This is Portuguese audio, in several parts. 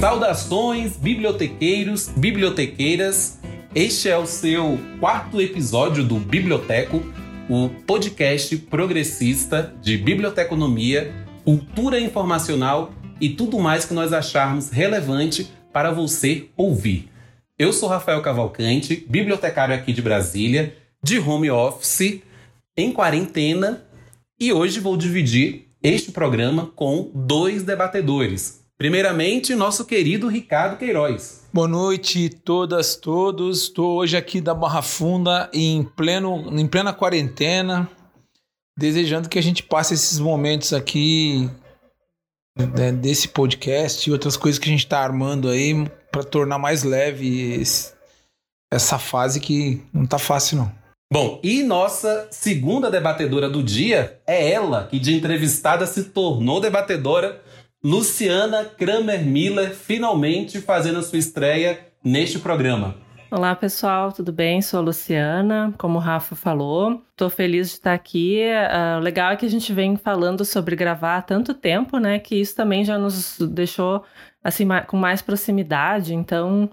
Saudações, bibliotequeiros, bibliotequeiras. Este é o seu quarto episódio do Biblioteco, o podcast progressista de biblioteconomia, cultura informacional e tudo mais que nós acharmos relevante para você ouvir. Eu sou Rafael Cavalcante, bibliotecário aqui de Brasília, de home office, em quarentena, e hoje vou dividir este programa com dois debatedores. Primeiramente, nosso querido Ricardo Queiroz. Boa noite, todas, todos. Estou hoje aqui da Barra Funda, em, pleno, em plena quarentena, desejando que a gente passe esses momentos aqui né, desse podcast e outras coisas que a gente está armando aí para tornar mais leve esse, essa fase que não tá fácil, não. Bom, e nossa segunda debatedora do dia é ela, que de entrevistada se tornou debatedora Luciana Kramer Miller finalmente fazendo a sua estreia neste programa. Olá pessoal, tudo bem? Sou a Luciana, como o Rafa falou. Estou feliz de estar aqui. Uh, o legal é que a gente vem falando sobre gravar há tanto tempo, né? Que isso também já nos deixou assim com mais proximidade. Então,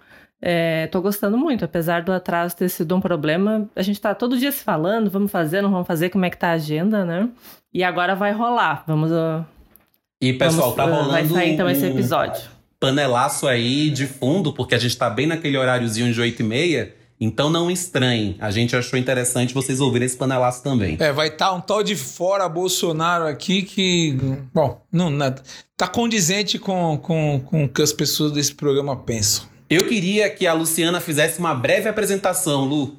estou é, gostando muito, apesar do atraso ter sido um problema. A gente está todo dia se falando, vamos fazer, não vamos fazer, como é que tá a agenda, né? E agora vai rolar. Vamos, uh, e, pessoal, tá rolando. Vai sair então um esse episódio. Panelaço aí de fundo, porque a gente tá bem naquele horáriozinho de 8 e meia. Então não estranhem. A gente achou interessante vocês ouvirem esse panelaço também. É, vai estar tá um tal de fora Bolsonaro aqui que. Bom, não, nada. Tá condizente com, com, com o que as pessoas desse programa pensam. Eu queria que a Luciana fizesse uma breve apresentação, Lu.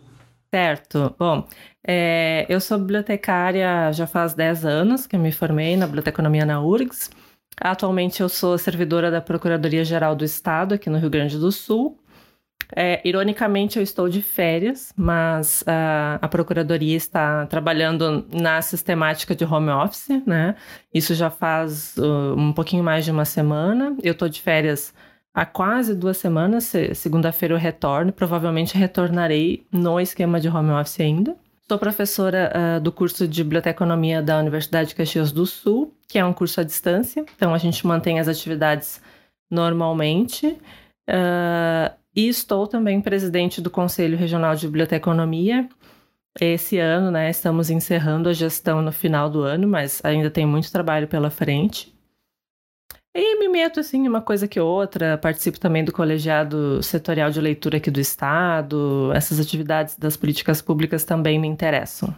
Certo. Bom, é, eu sou bibliotecária já faz 10 anos que eu me formei na biblioteconomia na URGS. Atualmente eu sou servidora da Procuradoria-Geral do Estado aqui no Rio Grande do Sul. É, ironicamente, eu estou de férias, mas uh, a Procuradoria está trabalhando na sistemática de home office, né? Isso já faz uh, um pouquinho mais de uma semana. Eu estou de férias há quase duas semanas. Segunda-feira eu retorno, provavelmente retornarei no esquema de home office ainda. Sou professora uh, do curso de Biblioteconomia da Universidade de Caxias do Sul, que é um curso à distância, então a gente mantém as atividades normalmente. Uh, e estou também presidente do Conselho Regional de Biblioteconomia. Esse ano, né, estamos encerrando a gestão no final do ano, mas ainda tem muito trabalho pela frente. E me meto, assim, uma coisa que outra. Participo também do colegiado setorial de leitura aqui do Estado. Essas atividades das políticas públicas também me interessam.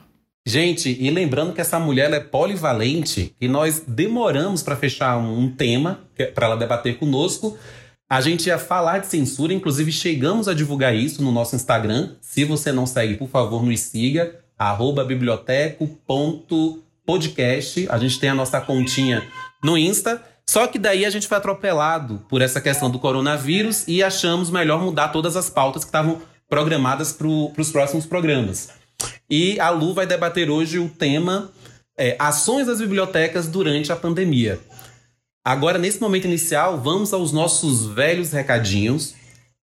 Gente, e lembrando que essa mulher é polivalente e nós demoramos para fechar um tema é para ela debater conosco. A gente ia falar de censura, inclusive chegamos a divulgar isso no nosso Instagram. Se você não segue, por favor, nos siga, biblioteco.podcast. A gente tem a nossa continha no Insta. Só que daí a gente foi atropelado por essa questão do coronavírus e achamos melhor mudar todas as pautas que estavam programadas para os próximos programas. E a Lu vai debater hoje o tema é, Ações das bibliotecas durante a pandemia. Agora, nesse momento inicial, vamos aos nossos velhos recadinhos.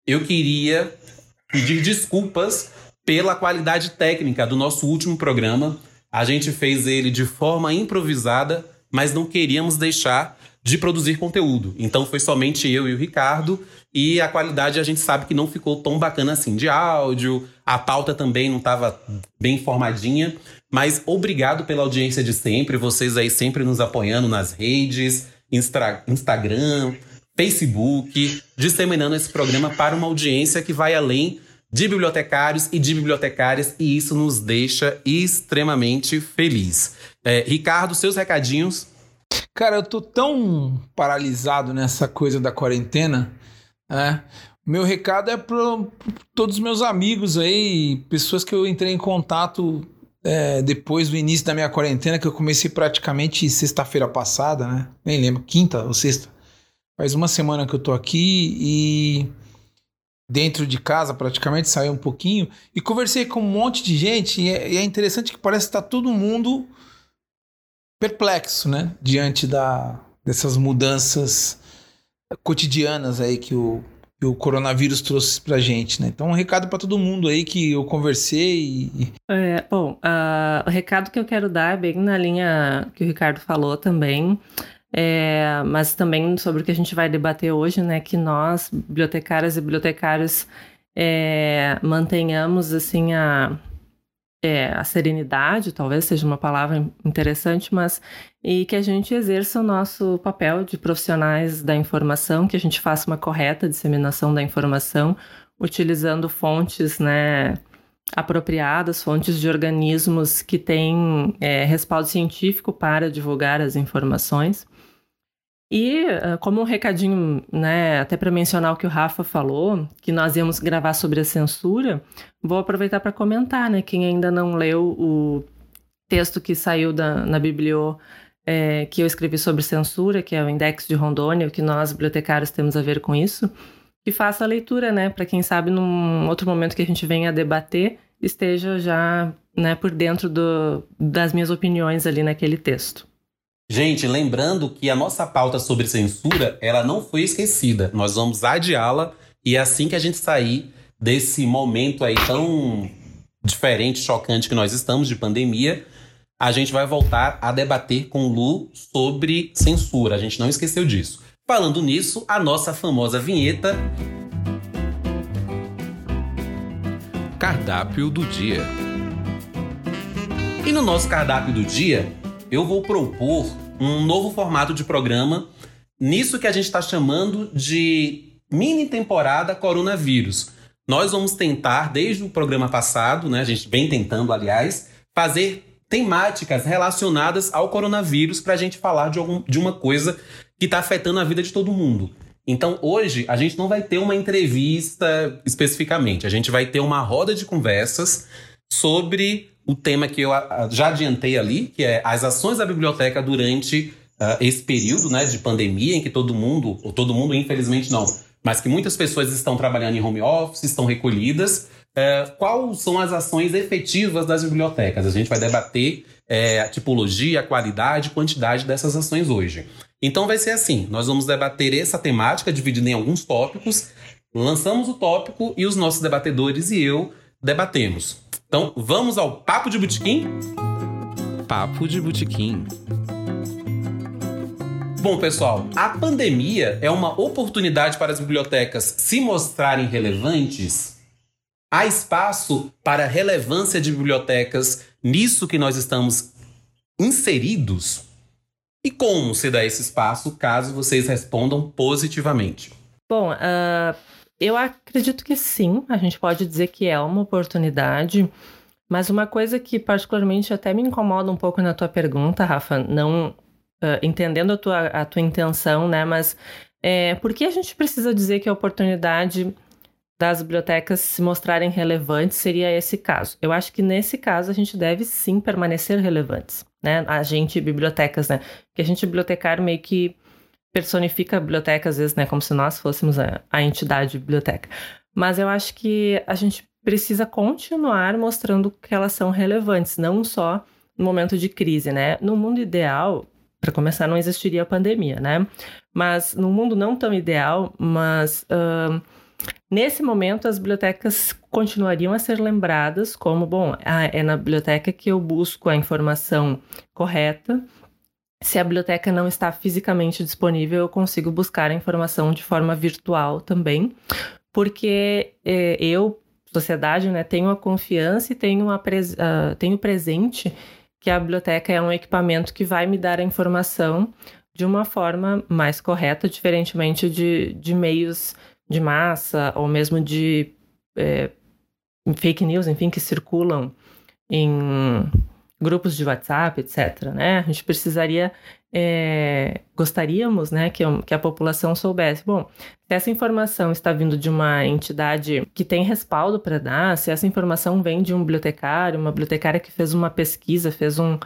Eu queria pedir desculpas pela qualidade técnica do nosso último programa. A gente fez ele de forma improvisada, mas não queríamos deixar de produzir conteúdo. Então foi somente eu e o Ricardo, e a qualidade a gente sabe que não ficou tão bacana assim de áudio, a pauta também não estava bem formadinha, mas obrigado pela audiência de sempre, vocês aí sempre nos apoiando nas redes, Instra Instagram, Facebook, disseminando esse programa para uma audiência que vai além de bibliotecários e de bibliotecárias, e isso nos deixa extremamente feliz. É, Ricardo, seus recadinhos Cara, eu tô tão paralisado nessa coisa da quarentena, né? Meu recado é para todos os meus amigos aí, pessoas que eu entrei em contato é, depois do início da minha quarentena, que eu comecei praticamente sexta-feira passada, né? Nem lembro, quinta ou sexta. Faz uma semana que eu tô aqui e dentro de casa praticamente, saí um pouquinho e conversei com um monte de gente e é, e é interessante que parece que tá todo mundo perplexo, né? Diante da, dessas mudanças cotidianas aí que o, que o coronavírus trouxe pra gente, né? Então, um recado para todo mundo aí que eu conversei. E... É, bom, uh, o recado que eu quero dar é bem na linha que o Ricardo falou também. é, mas também sobre o que a gente vai debater hoje, né, que nós, bibliotecárias e bibliotecários, é, mantenhamos assim a, é, a serenidade, talvez seja uma palavra interessante, mas e que a gente exerça o nosso papel de profissionais da informação, que a gente faça uma correta disseminação da informação, utilizando fontes, né, apropriadas, fontes de organismos que têm é, respaldo científico para divulgar as informações. E ah, como um recadinho, né, até para mencionar o que o Rafa falou, que nós íamos gravar sobre a censura, vou aproveitar para comentar, né, quem ainda não leu o texto que saiu da, na Biblio é, que eu escrevi sobre censura, que é o Index de Rondônia, o que nós bibliotecários temos a ver com isso, que faça a leitura, né, para quem sabe num outro momento que a gente venha debater, esteja já, né, por dentro do, das minhas opiniões ali naquele texto. Gente, lembrando que a nossa pauta sobre censura, ela não foi esquecida. Nós vamos adiá-la e é assim que a gente sair desse momento aí tão diferente, chocante que nós estamos de pandemia, a gente vai voltar a debater com o Lu sobre censura. A gente não esqueceu disso. Falando nisso, a nossa famosa vinheta. Cardápio do dia. E no nosso cardápio do dia, eu vou propor um novo formato de programa nisso que a gente está chamando de mini temporada coronavírus. Nós vamos tentar, desde o programa passado, né, a gente vem tentando, aliás, fazer temáticas relacionadas ao coronavírus para a gente falar de, algum, de uma coisa que está afetando a vida de todo mundo. Então, hoje, a gente não vai ter uma entrevista especificamente, a gente vai ter uma roda de conversas sobre o tema que eu já adiantei ali, que é as ações da biblioteca durante uh, esse período né, de pandemia, em que todo mundo, ou todo mundo, infelizmente não, mas que muitas pessoas estão trabalhando em home office, estão recolhidas. Uh, quais são as ações efetivas das bibliotecas? A gente vai debater uh, a tipologia, a qualidade, quantidade dessas ações hoje. Então vai ser assim: nós vamos debater essa temática dividida em alguns tópicos, lançamos o tópico e os nossos debatedores e eu debatemos. Então, vamos ao Papo de Botequim? Papo de Botequim. Bom, pessoal, a pandemia é uma oportunidade para as bibliotecas se mostrarem relevantes? Há espaço para relevância de bibliotecas nisso que nós estamos inseridos? E como se dá esse espaço caso vocês respondam positivamente? Bom, uh, eu acredito que sim, a gente pode dizer que é uma oportunidade, mas uma coisa que particularmente até me incomoda um pouco na tua pergunta, Rafa, não uh, entendendo a tua, a tua intenção, né, mas é, por que a gente precisa dizer que a oportunidade das bibliotecas se mostrarem relevantes seria esse caso? Eu acho que nesse caso a gente deve sim permanecer relevantes, né, a gente, bibliotecas, né, que a gente bibliotecário meio que personifica a biblioteca, às vezes, né, como se nós fôssemos a, a entidade biblioteca. Mas eu acho que a gente precisa continuar mostrando que elas são relevantes, não só no momento de crise, né? No mundo ideal, para começar, não existiria a pandemia, né? Mas no mundo não tão ideal, mas uh, nesse momento as bibliotecas continuariam a ser lembradas como, bom, ah, é na biblioteca que eu busco a informação correta se a biblioteca não está fisicamente disponível, eu consigo buscar a informação de forma virtual também, porque é, eu, sociedade, né, tenho a confiança e tenho, a pres uh, tenho presente que a biblioteca é um equipamento que vai me dar a informação de uma forma mais correta, diferentemente de, de meios de massa ou mesmo de é, fake news, enfim, que circulam em grupos de WhatsApp, etc. Né? A gente precisaria, é, gostaríamos né, que, que a população soubesse, bom, se essa informação está vindo de uma entidade que tem respaldo para dar, se essa informação vem de um bibliotecário, uma bibliotecária que fez uma pesquisa, fez um,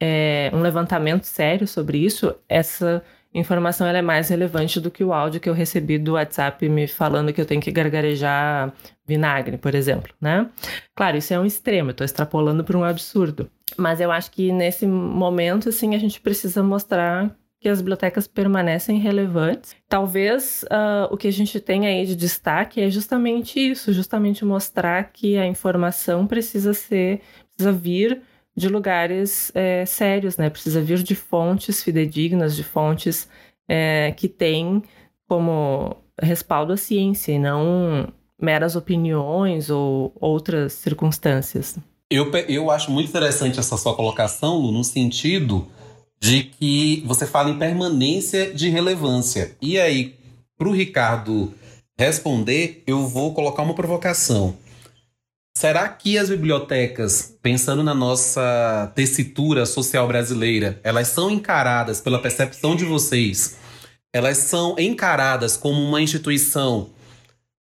é, um levantamento sério sobre isso, essa informação ela é mais relevante do que o áudio que eu recebi do WhatsApp me falando que eu tenho que gargarejar vinagre, por exemplo, né? Claro, isso é um extremo, eu estou extrapolando para um absurdo. Mas eu acho que nesse momento, assim, a gente precisa mostrar que as bibliotecas permanecem relevantes. Talvez uh, o que a gente tem aí de destaque é justamente isso, justamente mostrar que a informação precisa ser, precisa vir de lugares é, sérios, né? Precisa vir de fontes fidedignas, de fontes é, que têm como respaldo a ciência e não meras opiniões ou outras circunstâncias. Eu, eu acho muito interessante essa sua colocação, Lu, no sentido de que você fala em permanência de relevância. E aí, para o Ricardo responder, eu vou colocar uma provocação. Será que as bibliotecas, pensando na nossa tessitura social brasileira, elas são encaradas pela percepção de vocês? Elas são encaradas como uma instituição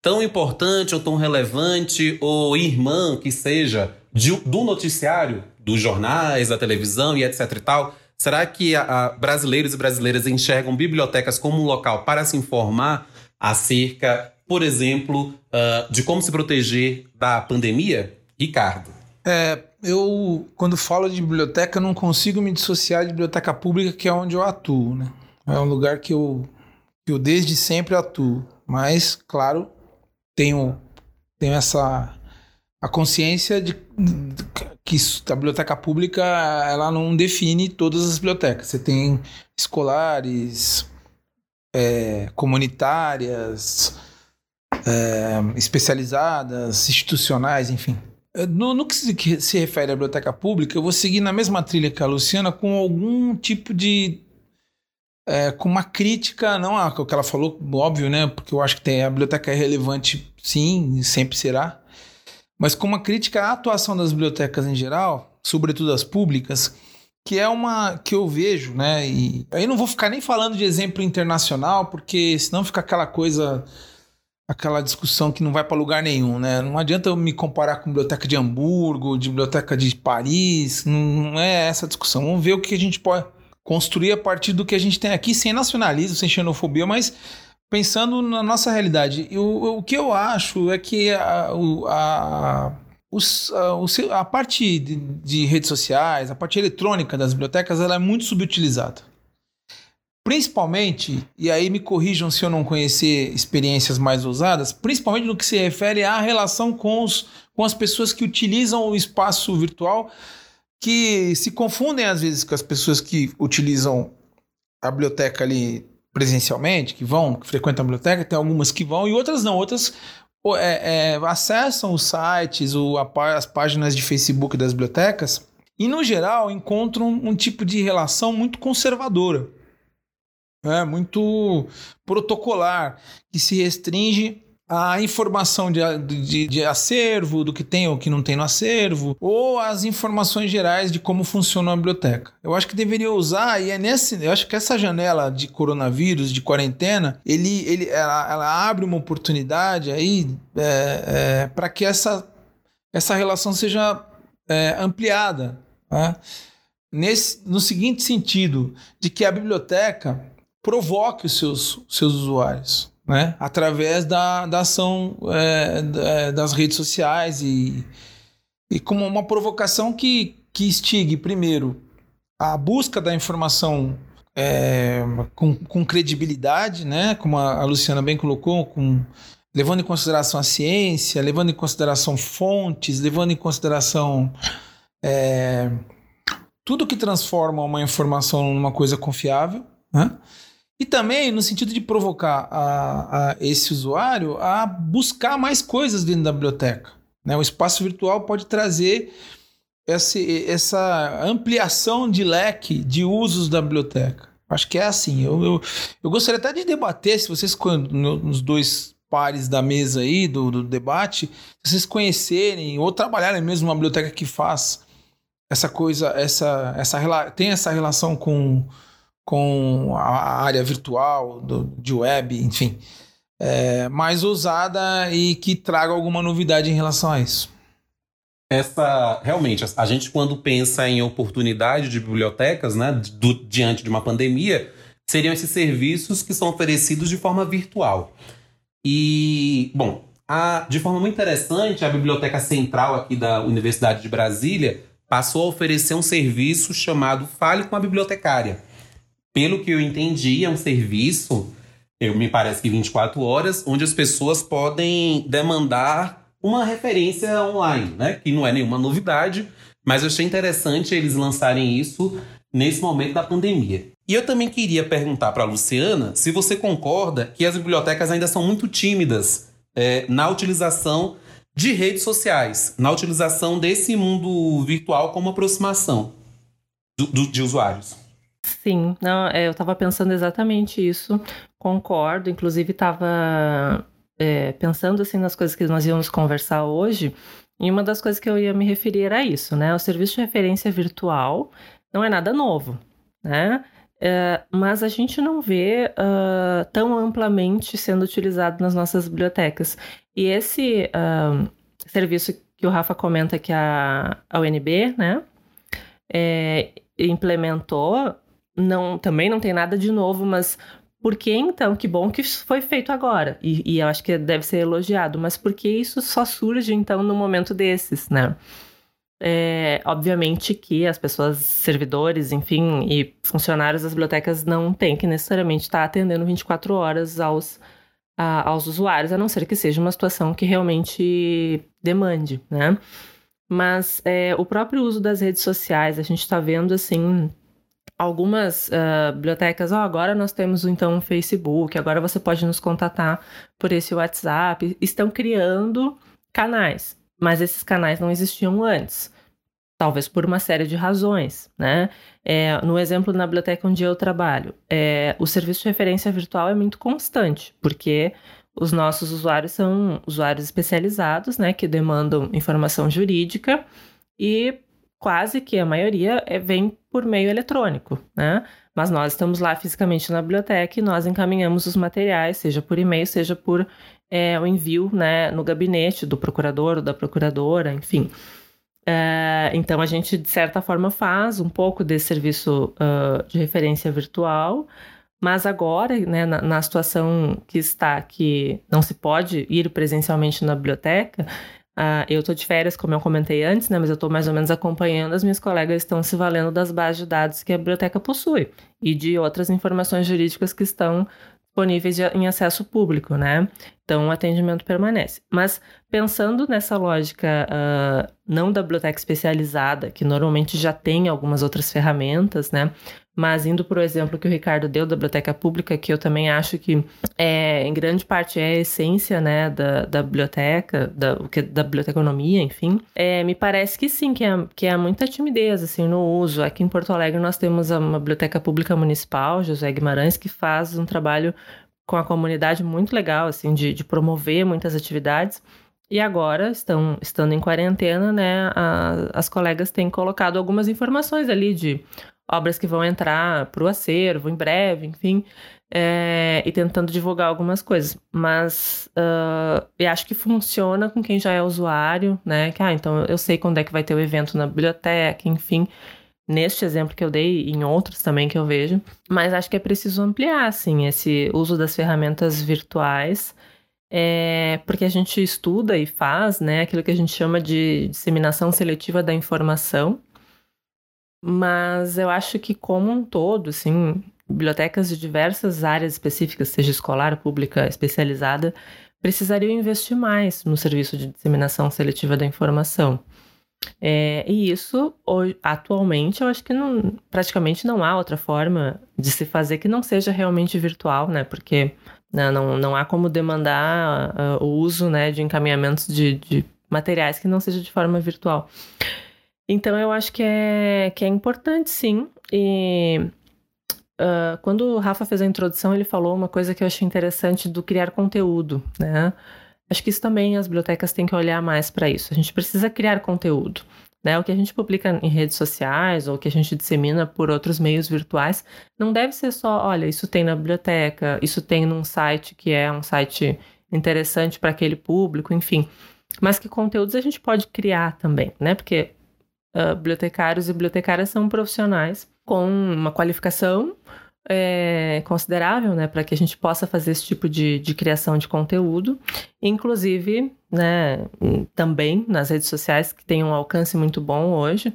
tão importante ou tão relevante ou irmã que seja de, do noticiário, dos jornais, da televisão e etc e tal? Será que a, a, brasileiros e brasileiras enxergam bibliotecas como um local para se informar acerca por exemplo, uh, de como se proteger da pandemia? Ricardo. É, eu, quando falo de biblioteca, não consigo me dissociar de biblioteca pública, que é onde eu atuo, né? É um lugar que eu, que eu desde sempre atuo. Mas, claro, tenho, tenho essa a consciência de, que a biblioteca pública ela não define todas as bibliotecas. Você tem escolares, é, comunitárias, é, especializadas, institucionais, enfim. No, no que, se, que se refere à biblioteca pública, eu vou seguir na mesma trilha que a Luciana com algum tipo de é, com uma crítica, não a que ela falou, óbvio, né? Porque eu acho que tem, a biblioteca é relevante, sim, sempre será, mas com uma crítica à atuação das bibliotecas em geral, sobretudo as públicas, que é uma que eu vejo, né? E aí não vou ficar nem falando de exemplo internacional, porque senão fica aquela coisa aquela discussão que não vai para lugar nenhum, né? Não adianta eu me comparar com biblioteca de Hamburgo, de biblioteca de Paris, não é essa discussão. Vamos ver o que a gente pode construir a partir do que a gente tem aqui, sem nacionalismo, sem xenofobia, mas pensando na nossa realidade. E o, que eu acho é que a, a, a, a parte de, de redes sociais, a parte eletrônica das bibliotecas, ela é muito subutilizada. Principalmente, e aí me corrijam se eu não conhecer experiências mais ousadas, principalmente no que se refere à relação com, os, com as pessoas que utilizam o espaço virtual, que se confundem às vezes com as pessoas que utilizam a biblioteca ali presencialmente, que vão, que frequentam a biblioteca, tem algumas que vão e outras não, outras é, é, acessam os sites, o, a, as páginas de Facebook das bibliotecas e, no geral, encontram um tipo de relação muito conservadora é, muito protocolar, que se restringe à informação de, de, de, acervo, do que tem ou que não tem no acervo, ou as informações gerais de como funciona a biblioteca. Eu acho que deveria usar, e é nesse. Eu acho que essa janela de coronavírus, de quarentena, ele, ele, ela, ela abre uma oportunidade aí é, é, para que essa, essa relação seja é, ampliada. Né? Nesse, no seguinte sentido, de que a biblioteca provoque os seus, seus usuários, né? Através da, da ação é, das redes sociais e, e como uma provocação que, que instigue, primeiro, a busca da informação é, com, com credibilidade, né? Como a, a Luciana bem colocou, com levando em consideração a ciência, levando em consideração fontes, levando em consideração é, tudo que transforma uma informação numa coisa confiável, né? E também no sentido de provocar a, a esse usuário a buscar mais coisas dentro da biblioteca. Né? O espaço virtual pode trazer essa ampliação de leque de usos da biblioteca. Acho que é assim. Eu, eu, eu gostaria até de debater, se vocês, nos dois pares da mesa aí, do, do debate, vocês conhecerem ou trabalharem mesmo uma biblioteca que faz essa coisa, essa, essa, tem essa relação com com a área virtual, do, de web, enfim, é, mais ousada e que traga alguma novidade em relação a isso. Essa, realmente, a gente quando pensa em oportunidade de bibliotecas, né, do, diante de uma pandemia, seriam esses serviços que são oferecidos de forma virtual. E, bom, a, de forma muito interessante, a Biblioteca Central aqui da Universidade de Brasília passou a oferecer um serviço chamado Fale com a Bibliotecária pelo que eu entendi, é um serviço, eu me parece que 24 horas, onde as pessoas podem demandar uma referência online, né? Que não é nenhuma novidade, Mas eu achei interessante eles lançarem isso nesse momento da pandemia. E eu também queria perguntar para a Luciana se você concorda que as bibliotecas ainda são muito tímidas é, na utilização de redes sociais, na utilização desse mundo virtual como aproximação do, do, de usuários. Sim, não, é, eu estava pensando exatamente isso, concordo, inclusive estava é, pensando assim nas coisas que nós íamos conversar hoje, e uma das coisas que eu ia me referir era isso, né? O serviço de referência virtual não é nada novo, né? É, mas a gente não vê uh, tão amplamente sendo utilizado nas nossas bibliotecas. E esse uh, serviço que o Rafa comenta que a, a UNB né, é, implementou, não, também não tem nada de novo, mas por que então? Que bom que foi feito agora. E, e eu acho que deve ser elogiado. Mas por que isso só surge então no momento desses, né? É, obviamente que as pessoas, servidores, enfim, e funcionários das bibliotecas não têm que necessariamente estar atendendo 24 horas aos, a, aos usuários, a não ser que seja uma situação que realmente demande, né? Mas é, o próprio uso das redes sociais, a gente está vendo assim algumas uh, bibliotecas, oh, agora nós temos então um Facebook, agora você pode nos contatar por esse WhatsApp, estão criando canais, mas esses canais não existiam antes. Talvez por uma série de razões, né? É, no exemplo na biblioteca onde eu trabalho, é, o serviço de referência virtual é muito constante, porque os nossos usuários são usuários especializados, né, que demandam informação jurídica e quase que a maioria é, vem por meio eletrônico, né? Mas nós estamos lá fisicamente na biblioteca e nós encaminhamos os materiais, seja por e-mail, seja por é, o envio né, no gabinete do procurador ou da procuradora, enfim. É, então a gente, de certa forma, faz um pouco desse serviço uh, de referência virtual, mas agora, né, na, na, situação que está, que não se pode ir presencialmente na biblioteca, Uh, eu estou de férias, como eu comentei antes, né, mas eu estou mais ou menos acompanhando. As minhas colegas estão se valendo das bases de dados que a biblioteca possui e de outras informações jurídicas que estão disponíveis de, em acesso público, né? Então, o atendimento permanece. Mas pensando nessa lógica uh, não da biblioteca especializada, que normalmente já tem algumas outras ferramentas, né? Mas indo para o exemplo que o Ricardo deu da biblioteca pública, que eu também acho que é, em grande parte é a essência né, da, da biblioteca, da, da biblioteconomia, enfim, é, me parece que sim, que é, que é muita timidez assim, no uso. Aqui em Porto Alegre nós temos uma biblioteca pública municipal, José Guimarães, que faz um trabalho com a comunidade muito legal, assim, de, de promover muitas atividades. E agora, estão, estando em quarentena, né, a, as colegas têm colocado algumas informações ali de obras que vão entrar para o acervo em breve, enfim, é, e tentando divulgar algumas coisas. Mas uh, eu acho que funciona com quem já é usuário, né? Que, ah, então eu sei quando é que vai ter o evento na biblioteca, enfim. Neste exemplo que eu dei e em outros também que eu vejo. Mas acho que é preciso ampliar, assim, esse uso das ferramentas virtuais. É, porque a gente estuda e faz né, aquilo que a gente chama de disseminação seletiva da informação, mas eu acho que como um todo, assim, bibliotecas de diversas áreas específicas, seja escolar, pública, especializada, precisariam investir mais no serviço de disseminação seletiva da informação. É, e isso, atualmente, eu acho que não, praticamente não há outra forma de se fazer que não seja realmente virtual, né? Porque né, não, não há como demandar uh, o uso né, de encaminhamentos de, de materiais que não seja de forma virtual. Então eu acho que é, que é importante sim. E uh, quando o Rafa fez a introdução, ele falou uma coisa que eu achei interessante do criar conteúdo, né? Acho que isso também as bibliotecas têm que olhar mais para isso. A gente precisa criar conteúdo. Né? O que a gente publica em redes sociais ou que a gente dissemina por outros meios virtuais não deve ser só, olha, isso tem na biblioteca, isso tem num site que é um site interessante para aquele público, enfim. Mas que conteúdos a gente pode criar também, né? Porque uh, bibliotecários e bibliotecárias são profissionais com uma qualificação é, considerável, né, para que a gente possa fazer esse tipo de, de criação de conteúdo, inclusive, né, também nas redes sociais que tem um alcance muito bom hoje,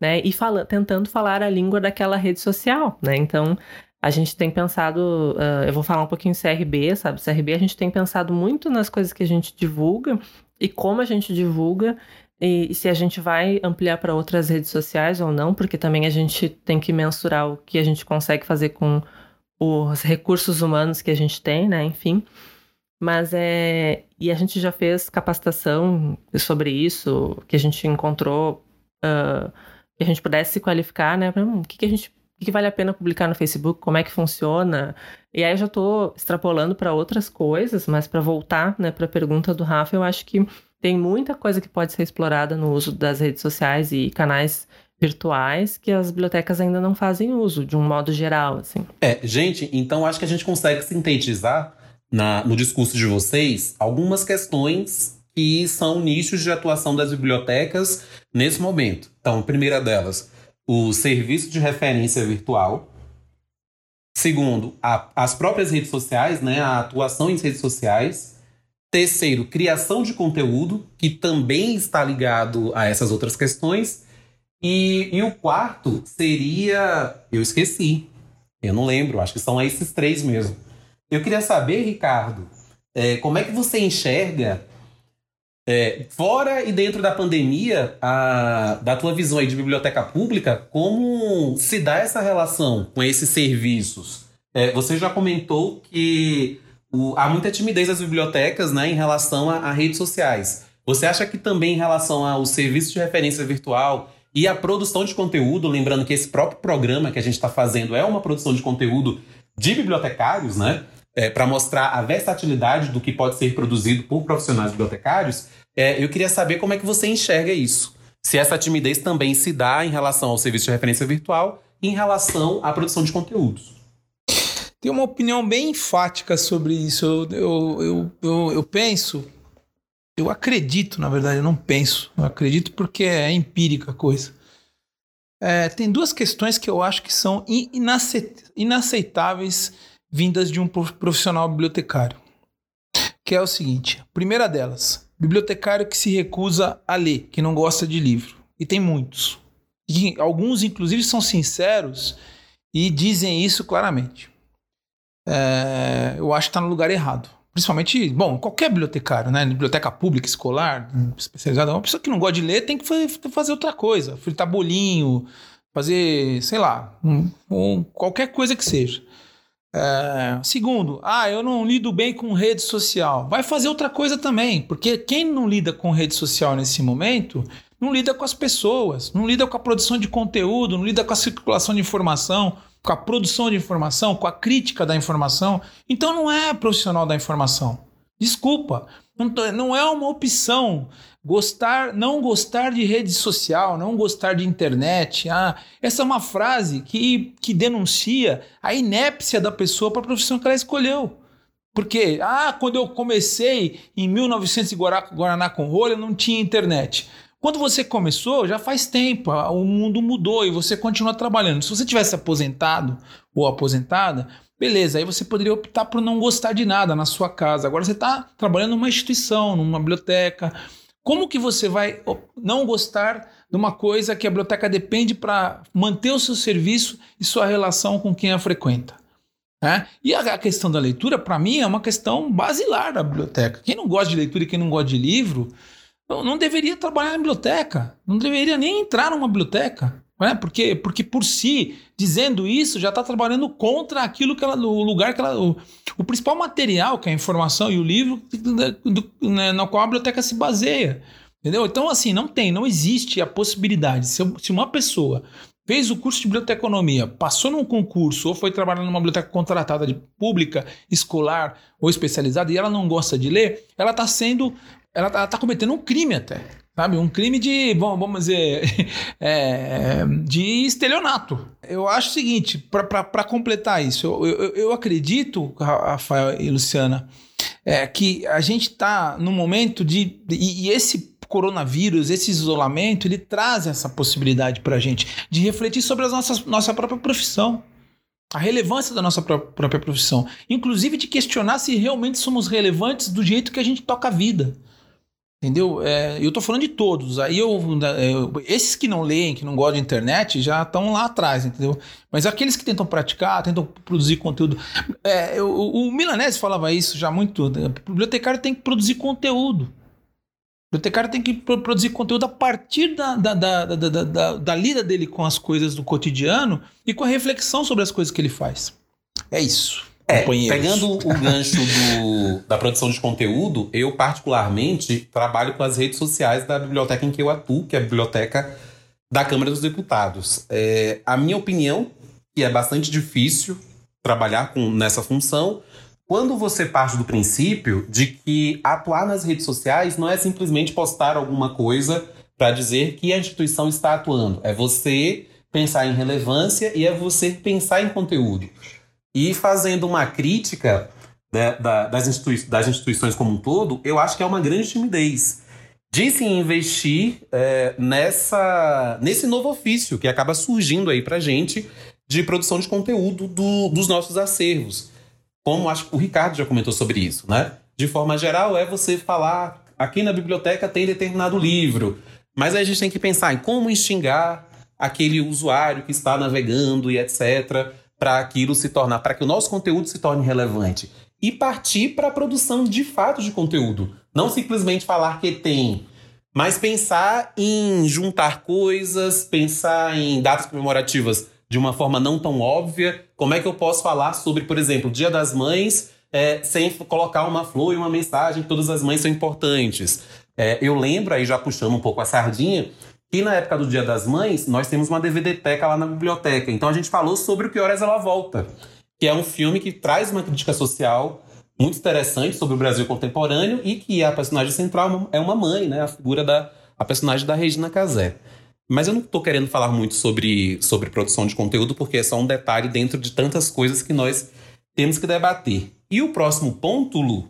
né, e fala, tentando falar a língua daquela rede social, né, então a gente tem pensado, uh, eu vou falar um pouquinho CRB, sabe, CRB a gente tem pensado muito nas coisas que a gente divulga e como a gente divulga e, e se a gente vai ampliar para outras redes sociais ou não, porque também a gente tem que mensurar o que a gente consegue fazer com os recursos humanos que a gente tem, né? Enfim. Mas é. E a gente já fez capacitação sobre isso, que a gente encontrou uh, que a gente pudesse se qualificar, né? Hum, o que, que a gente. O que, que vale a pena publicar no Facebook? Como é que funciona? E aí eu já estou extrapolando para outras coisas, mas para voltar né, para a pergunta do Rafa, eu acho que tem muita coisa que pode ser explorada no uso das redes sociais e canais virtuais que as bibliotecas ainda não fazem uso, de um modo geral, assim. É, gente, então acho que a gente consegue sintetizar na, no discurso de vocês algumas questões que são nichos de atuação das bibliotecas nesse momento. Então, primeira delas, o serviço de referência virtual. Segundo, a, as próprias redes sociais, né, a atuação em redes sociais. Terceiro, criação de conteúdo, que também está ligado a essas outras questões. E, e o quarto seria. Eu esqueci. Eu não lembro, acho que são esses três mesmo. Eu queria saber, Ricardo, é, como é que você enxerga, é, fora e dentro da pandemia, a, da tua visão aí de biblioteca pública, como se dá essa relação com esses serviços? É, você já comentou que o, há muita timidez das bibliotecas né, em relação a, a redes sociais. Você acha que também em relação ao serviço de referência virtual e a produção de conteúdo, lembrando que esse próprio programa que a gente está fazendo é uma produção de conteúdo de bibliotecários, né? É, para mostrar a versatilidade do que pode ser produzido por profissionais bibliotecários, é, eu queria saber como é que você enxerga isso. Se essa timidez também se dá em relação ao serviço de referência virtual e em relação à produção de conteúdos. Tem uma opinião bem enfática sobre isso. Eu, eu, eu, eu, penso eu acredito, na verdade, eu não penso. Eu acredito porque é empírica a coisa. É, tem duas questões que eu acho que são inaceitáveis vindas de um profissional bibliotecário. Que é o seguinte: primeira delas, bibliotecário que se recusa a ler, que não gosta de livro. E tem muitos. E alguns, inclusive, são sinceros e dizem isso claramente. É, eu acho que está no lugar errado. Principalmente, bom, qualquer bibliotecário, né? Biblioteca pública, escolar, especializada. Uma pessoa que não gosta de ler tem que fazer outra coisa. Fritar bolinho, fazer, sei lá, um, um, qualquer coisa que seja. É, segundo, ah, eu não lido bem com rede social. Vai fazer outra coisa também, porque quem não lida com rede social nesse momento não lida com as pessoas, não lida com a produção de conteúdo, não lida com a circulação de informação, com a produção de informação, com a crítica da informação. Então não é profissional da informação. Desculpa, não é uma opção gostar, não gostar de rede social, não gostar de internet. Ah, essa é uma frase que, que denuncia a inépcia da pessoa para a profissão que ela escolheu. Porque, ah, quando eu comecei em 1900 Guaraná com rolha, não tinha internet. Quando você começou, já faz tempo, o mundo mudou e você continua trabalhando. Se você tivesse aposentado ou aposentada, beleza, aí você poderia optar por não gostar de nada na sua casa. Agora você está trabalhando numa instituição, numa biblioteca. Como que você vai não gostar de uma coisa que a biblioteca depende para manter o seu serviço e sua relação com quem a frequenta? É? E a questão da leitura, para mim, é uma questão basilar da biblioteca. Quem não gosta de leitura e quem não gosta de livro, não deveria trabalhar na biblioteca, não deveria nem entrar numa biblioteca. Né? Porque, porque por si, dizendo isso, já está trabalhando contra aquilo que ela, o lugar que ela. O, o, principal material, que é a informação e o livro, do, né, no qual a biblioteca se baseia. Entendeu? Então, assim, não tem, não existe a possibilidade. Se, se uma pessoa fez o curso de biblioteconomia, passou num concurso ou foi trabalhar numa biblioteca contratada de pública, escolar ou especializada e ela não gosta de ler, ela está sendo ela tá, tá, cometendo um crime até, sabe? Um crime de, bom, vamos dizer, é, de estelionato. Eu acho o seguinte, para completar isso, eu, eu, eu, acredito, Rafael e Luciana, é, que a gente está num momento de. E, e esse coronavírus, esse isolamento, ele traz essa possibilidade para a gente de refletir sobre a nossa, nossa própria profissão a relevância da nossa própria profissão, inclusive de questionar se realmente somos relevantes do jeito que a gente toca a vida. Entendeu? É, eu tô falando de todos. Aí eu, eu, esses que não leem, que não gostam de internet, já estão lá atrás, entendeu? Mas aqueles que tentam praticar, tentam produzir conteúdo. É, o, o Milanese falava isso já muito. Né? O bibliotecário tem que produzir conteúdo. bibliotecário tem que produzir conteúdo a partir da, da, da, da, da, da lida dele com as coisas do cotidiano e com a reflexão sobre as coisas que ele faz. É isso. É, pegando o gancho do, da produção de conteúdo, eu particularmente trabalho com as redes sociais da biblioteca em que eu atuo, que é a biblioteca da Câmara dos Deputados. É, a minha opinião, que é bastante difícil trabalhar com, nessa função, quando você parte do princípio de que atuar nas redes sociais não é simplesmente postar alguma coisa para dizer que a instituição está atuando, é você pensar em relevância e é você pensar em conteúdo. E fazendo uma crítica né, da, das, institui das instituições como um todo, eu acho que é uma grande timidez de se investir é, nessa, nesse novo ofício que acaba surgindo aí para gente de produção de conteúdo do, dos nossos acervos. Como acho que o Ricardo já comentou sobre isso, né? De forma geral, é você falar aqui na biblioteca tem determinado livro, mas aí a gente tem que pensar em como instigar aquele usuário que está navegando e etc, para aquilo se tornar, para que o nosso conteúdo se torne relevante e partir para a produção de fato de conteúdo, não simplesmente falar que tem, mas pensar em juntar coisas, pensar em datas comemorativas de uma forma não tão óbvia? Como é que eu posso falar sobre, por exemplo, Dia das Mães é, sem colocar uma flor e uma mensagem todas as mães são importantes? É, eu lembro, aí já puxando um pouco a sardinha, que na época do Dia das Mães, nós temos uma DVD-teca lá na biblioteca. Então a gente falou sobre O Que Horas Ela Volta, que é um filme que traz uma crítica social muito interessante sobre o Brasil contemporâneo e que a personagem central é uma mãe, né? A figura da a personagem da Regina Casé. Mas eu não estou querendo falar muito sobre, sobre produção de conteúdo, porque é só um detalhe dentro de tantas coisas que nós temos que debater. E o próximo ponto, Lu,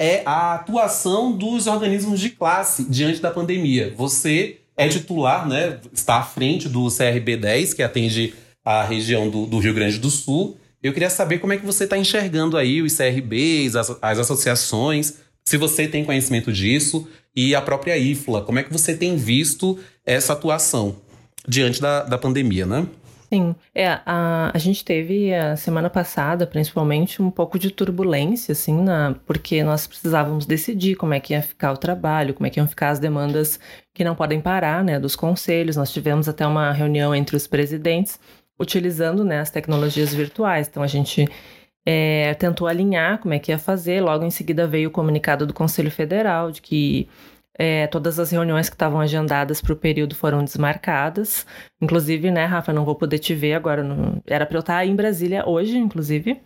é a atuação dos organismos de classe diante da pandemia. Você é titular, né? Está à frente do CRB 10, que atende a região do, do Rio Grande do Sul. Eu queria saber como é que você está enxergando aí os CRBs, as, as associações, se você tem conhecimento disso, e a própria IFLA. Como é que você tem visto essa atuação diante da, da pandemia, né? Sim, é, a, a gente teve a semana passada, principalmente, um pouco de turbulência, assim, na, porque nós precisávamos decidir como é que ia ficar o trabalho, como é que iam ficar as demandas que não podem parar, né, dos conselhos. Nós tivemos até uma reunião entre os presidentes, utilizando, né, as tecnologias virtuais. Então, a gente é, tentou alinhar como é que ia fazer. Logo em seguida veio o comunicado do Conselho Federal de que é, todas as reuniões que estavam agendadas para o período foram desmarcadas. Inclusive, né, Rafa, não vou poder te ver agora. Era para eu estar em Brasília hoje, inclusive,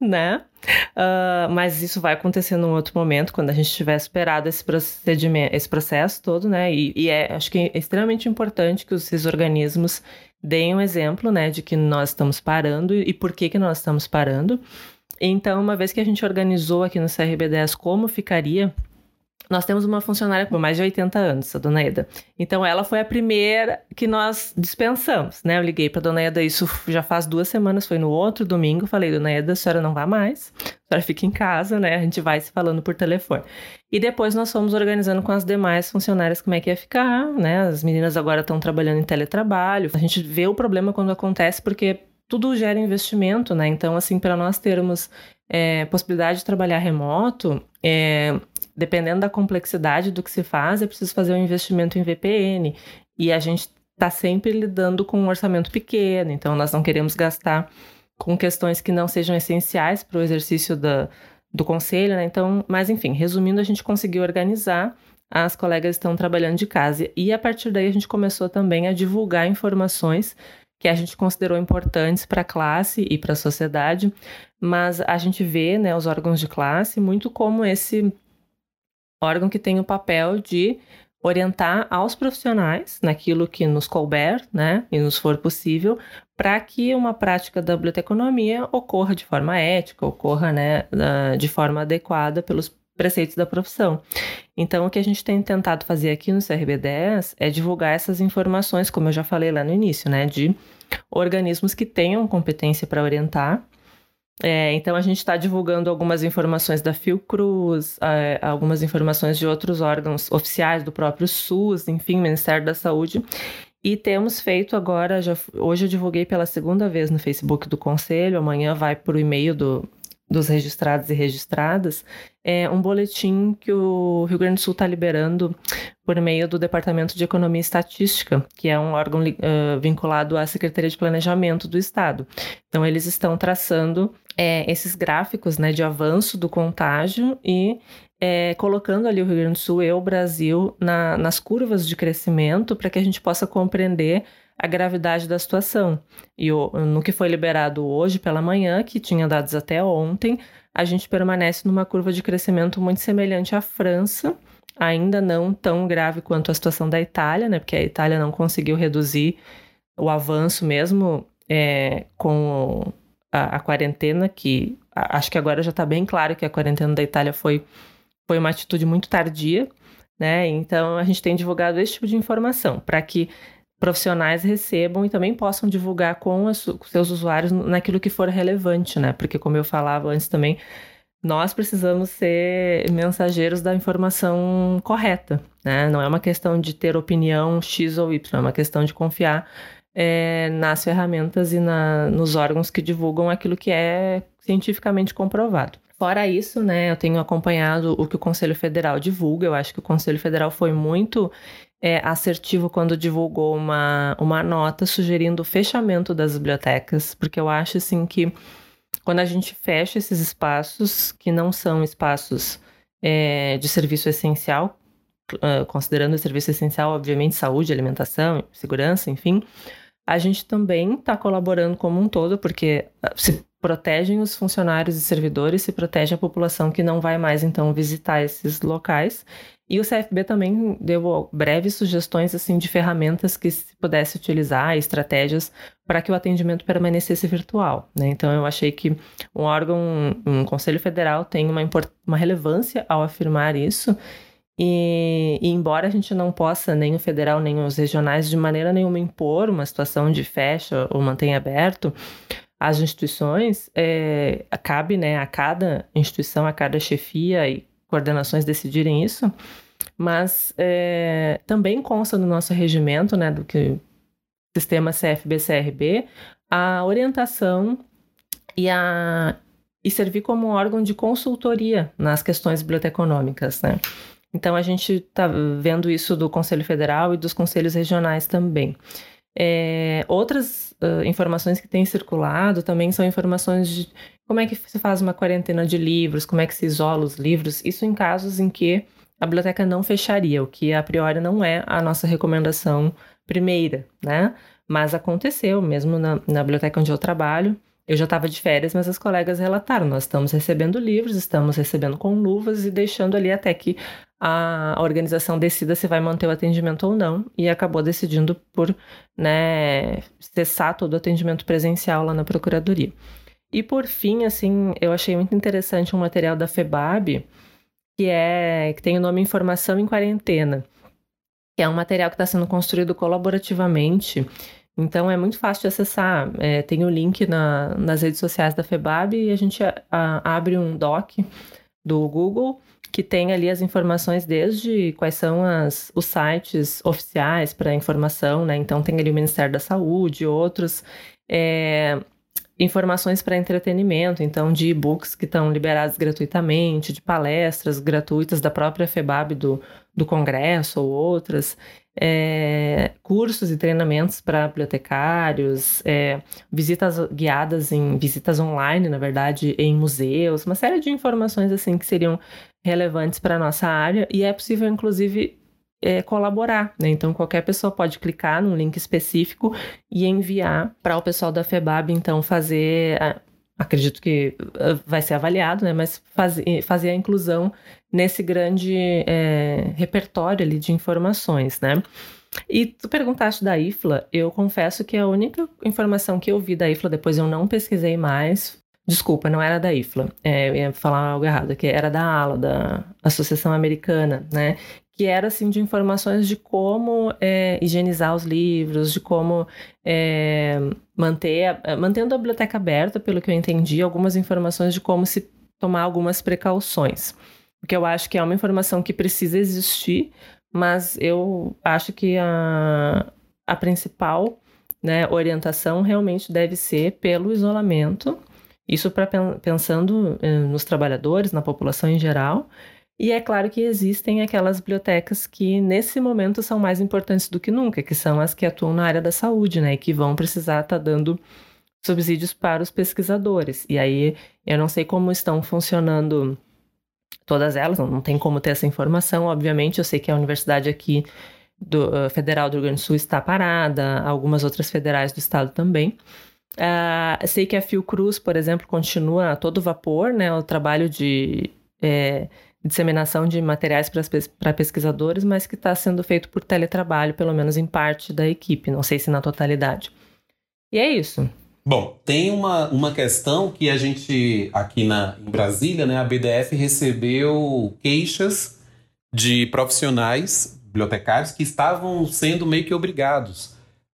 né? Uh, mas isso vai acontecer num outro momento, quando a gente tiver esperado esse procedimento, esse processo todo, né? E, e é, acho que é extremamente importante que esses organismos deem um exemplo, né, de que nós estamos parando e por que que nós estamos parando. Então, uma vez que a gente organizou aqui no CRB10 como ficaria nós temos uma funcionária com mais de 80 anos, a dona Eda. Então, ela foi a primeira que nós dispensamos, né? Eu liguei para dona Eda, isso já faz duas semanas, foi no outro domingo. Falei, dona Eda, a senhora não vai mais, a senhora fica em casa, né? A gente vai se falando por telefone. E depois nós fomos organizando com as demais funcionárias como é que ia ficar, né? As meninas agora estão trabalhando em teletrabalho. A gente vê o problema quando acontece, porque tudo gera investimento, né? Então, assim, para nós termos é, possibilidade de trabalhar remoto, é, dependendo da complexidade do que se faz, é preciso fazer um investimento em VPN. E a gente está sempre lidando com um orçamento pequeno, então nós não queremos gastar com questões que não sejam essenciais para o exercício da, do conselho, né? Então, mas enfim, resumindo, a gente conseguiu organizar. As colegas estão trabalhando de casa e a partir daí a gente começou também a divulgar informações que a gente considerou importantes para a classe e para a sociedade, mas a gente vê né, os órgãos de classe muito como esse órgão que tem o papel de orientar aos profissionais naquilo que nos couber, né, e nos for possível, para que uma prática da biblioteconomia ocorra de forma ética, ocorra, né, de forma adequada pelos preceitos da profissão. Então, o que a gente tem tentado fazer aqui no CRB10 é divulgar essas informações, como eu já falei lá no início, né, de organismos que tenham competência para orientar é, então a gente está divulgando algumas informações da Fiocruz, é, algumas informações de outros órgãos oficiais do próprio SUS, enfim, Ministério da Saúde. E temos feito agora, já, hoje eu divulguei pela segunda vez no Facebook do Conselho, amanhã vai para o e-mail do, dos registrados e registradas, é um boletim que o Rio Grande do Sul está liberando por meio do Departamento de Economia e Estatística, que é um órgão uh, vinculado à Secretaria de Planejamento do Estado. Então, eles estão traçando é, esses gráficos né, de avanço do contágio e é, colocando ali o Rio Grande do Sul e o Brasil na, nas curvas de crescimento para que a gente possa compreender a gravidade da situação. E o, no que foi liberado hoje pela manhã, que tinha dados até ontem, a gente permanece numa curva de crescimento muito semelhante à França, ainda não tão grave quanto a situação da Itália, né? Porque a Itália não conseguiu reduzir o avanço mesmo é, com a, a, quarentena, que a, acho que agora já está bem claro que a quarentena da Itália foi, foi uma atitude muito tardia, né? Então a gente tem divulgado esse tipo de informação para que profissionais recebam e também possam divulgar com os seus usuários naquilo que for relevante, né? Porque, como eu falava antes também, nós precisamos ser mensageiros da informação correta, né? Não é uma questão de ter opinião X ou Y, é uma questão de confiar é, nas ferramentas e na, nos órgãos que divulgam aquilo que é cientificamente comprovado. Fora isso, né, eu tenho acompanhado o que o Conselho Federal divulga. Eu acho que o Conselho Federal foi muito é, assertivo quando divulgou uma, uma nota sugerindo o fechamento das bibliotecas, porque eu acho assim que quando a gente fecha esses espaços, que não são espaços é, de serviço essencial, uh, considerando o serviço essencial, obviamente, saúde, alimentação, segurança, enfim, a gente também está colaborando como um todo, porque se protegem os funcionários e servidores, se protege a população que não vai mais, então, visitar esses locais. E o CFB também deu breves sugestões assim de ferramentas que se pudesse utilizar, estratégias para que o atendimento permanecesse virtual. Né? Então eu achei que um órgão, um conselho federal tem uma, uma relevância ao afirmar isso. E, e, embora a gente não possa, nem o federal, nem os regionais, de maneira nenhuma impor uma situação de fecha ou mantenha aberto, as instituições, é, cabe né, a cada instituição, a cada chefia e coordenações decidirem isso, mas é, também consta no nosso regimento, né, do que sistema CFB-CRB, a orientação e a e servir como órgão de consultoria nas questões biblioteconômicas, né? Então a gente está vendo isso do Conselho Federal e dos conselhos regionais também. É, outras uh, informações que têm circulado também são informações de como é que se faz uma quarentena de livros, como é que se isola os livros, isso em casos em que a biblioteca não fecharia, o que a priori não é a nossa recomendação primeira, né? Mas aconteceu, mesmo na, na biblioteca onde eu trabalho, eu já estava de férias, mas as colegas relataram: nós estamos recebendo livros, estamos recebendo com luvas e deixando ali até que a organização decida se vai manter o atendimento ou não, e acabou decidindo por né, cessar todo o atendimento presencial lá na Procuradoria. E por fim, assim, eu achei muito interessante um material da FEBAB, que é que tem o nome Informação em Quarentena, que é um material que está sendo construído colaborativamente então é muito fácil de acessar. É, tem o link na, nas redes sociais da FEBAB e a gente a, abre um doc do Google que tem ali as informações desde quais são as, os sites oficiais para informação, né? Então tem ali o Ministério da Saúde, outros. É, informações para entretenimento, então de e-books que estão liberados gratuitamente, de palestras gratuitas da própria FEBAB do, do Congresso ou outras é, cursos e treinamentos para bibliotecários, é, visitas guiadas em visitas online, na verdade, em museus, uma série de informações assim que seriam relevantes para a nossa área e é possível, inclusive, é, colaborar. Né? Então, qualquer pessoa pode clicar num link específico e enviar para o pessoal da FEBAB, então, fazer. A, acredito que ah, vai ser avaliado, né? mas faz, fazer a inclusão nesse grande é, repertório ali de informações, né? E tu perguntaste da IFLA, eu confesso que a única informação que eu vi da IFLA, depois eu não pesquisei mais, desculpa, não era da IFLA, é, ia falar algo errado, que era da ALA, da Associação Americana, né? que era assim de informações de como é, higienizar os livros, de como é, manter, mantendo a biblioteca aberta, pelo que eu entendi, algumas informações de como se tomar algumas precauções. Porque eu acho que é uma informação que precisa existir, mas eu acho que a, a principal né, orientação realmente deve ser pelo isolamento Isso para pensando eh, nos trabalhadores, na população em geral. E é claro que existem aquelas bibliotecas que nesse momento são mais importantes do que nunca, que são as que atuam na área da saúde, né, e que vão precisar estar tá dando subsídios para os pesquisadores. E aí eu não sei como estão funcionando todas elas, não, não tem como ter essa informação, obviamente. Eu sei que a universidade aqui do uh, Federal do Rio Grande do Sul está parada, algumas outras federais do estado também. Uh, sei que a Fiocruz, por exemplo, continua a todo vapor, né, o trabalho de é, disseminação de materiais para pesquisadores, mas que está sendo feito por teletrabalho, pelo menos em parte da equipe, não sei se na totalidade. E é isso. Bom, tem uma, uma questão que a gente, aqui na, em Brasília, né, a BDF recebeu queixas de profissionais bibliotecários que estavam sendo meio que obrigados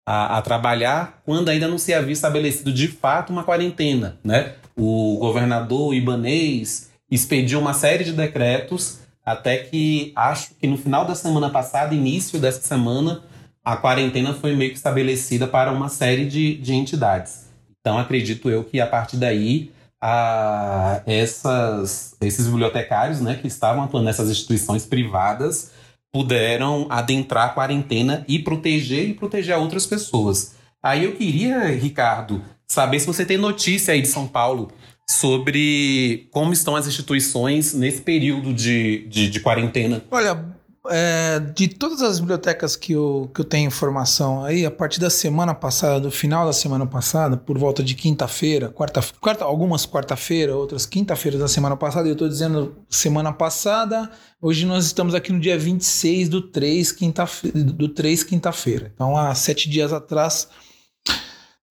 a, a, trabalhar quando ainda não se havia estabelecido de fato uma quarentena. Né? O governador Ibanês expediu uma série de decretos até que acho que no final da semana passada, início dessa semana, a quarentena foi meio que estabelecida para uma série de, de entidades. Então, acredito eu que a partir daí, a, essas, esses bibliotecários né, que estavam atuando nessas instituições privadas puderam adentrar a quarentena e proteger e proteger outras pessoas. Aí eu queria, Ricardo, saber se você tem notícia aí de São Paulo sobre como estão as instituições nesse período de, de, de quarentena. Olha, é, de todas as bibliotecas que eu, que eu tenho informação aí, a partir da semana passada, do final da semana passada, por volta de quinta-feira, quarta, quarta, algumas quarta-feira, outras quinta-feira da semana passada, eu estou dizendo semana passada, hoje nós estamos aqui no dia 26 do 3, quinta-feira, do 3, quinta-feira. Então, há sete dias atrás,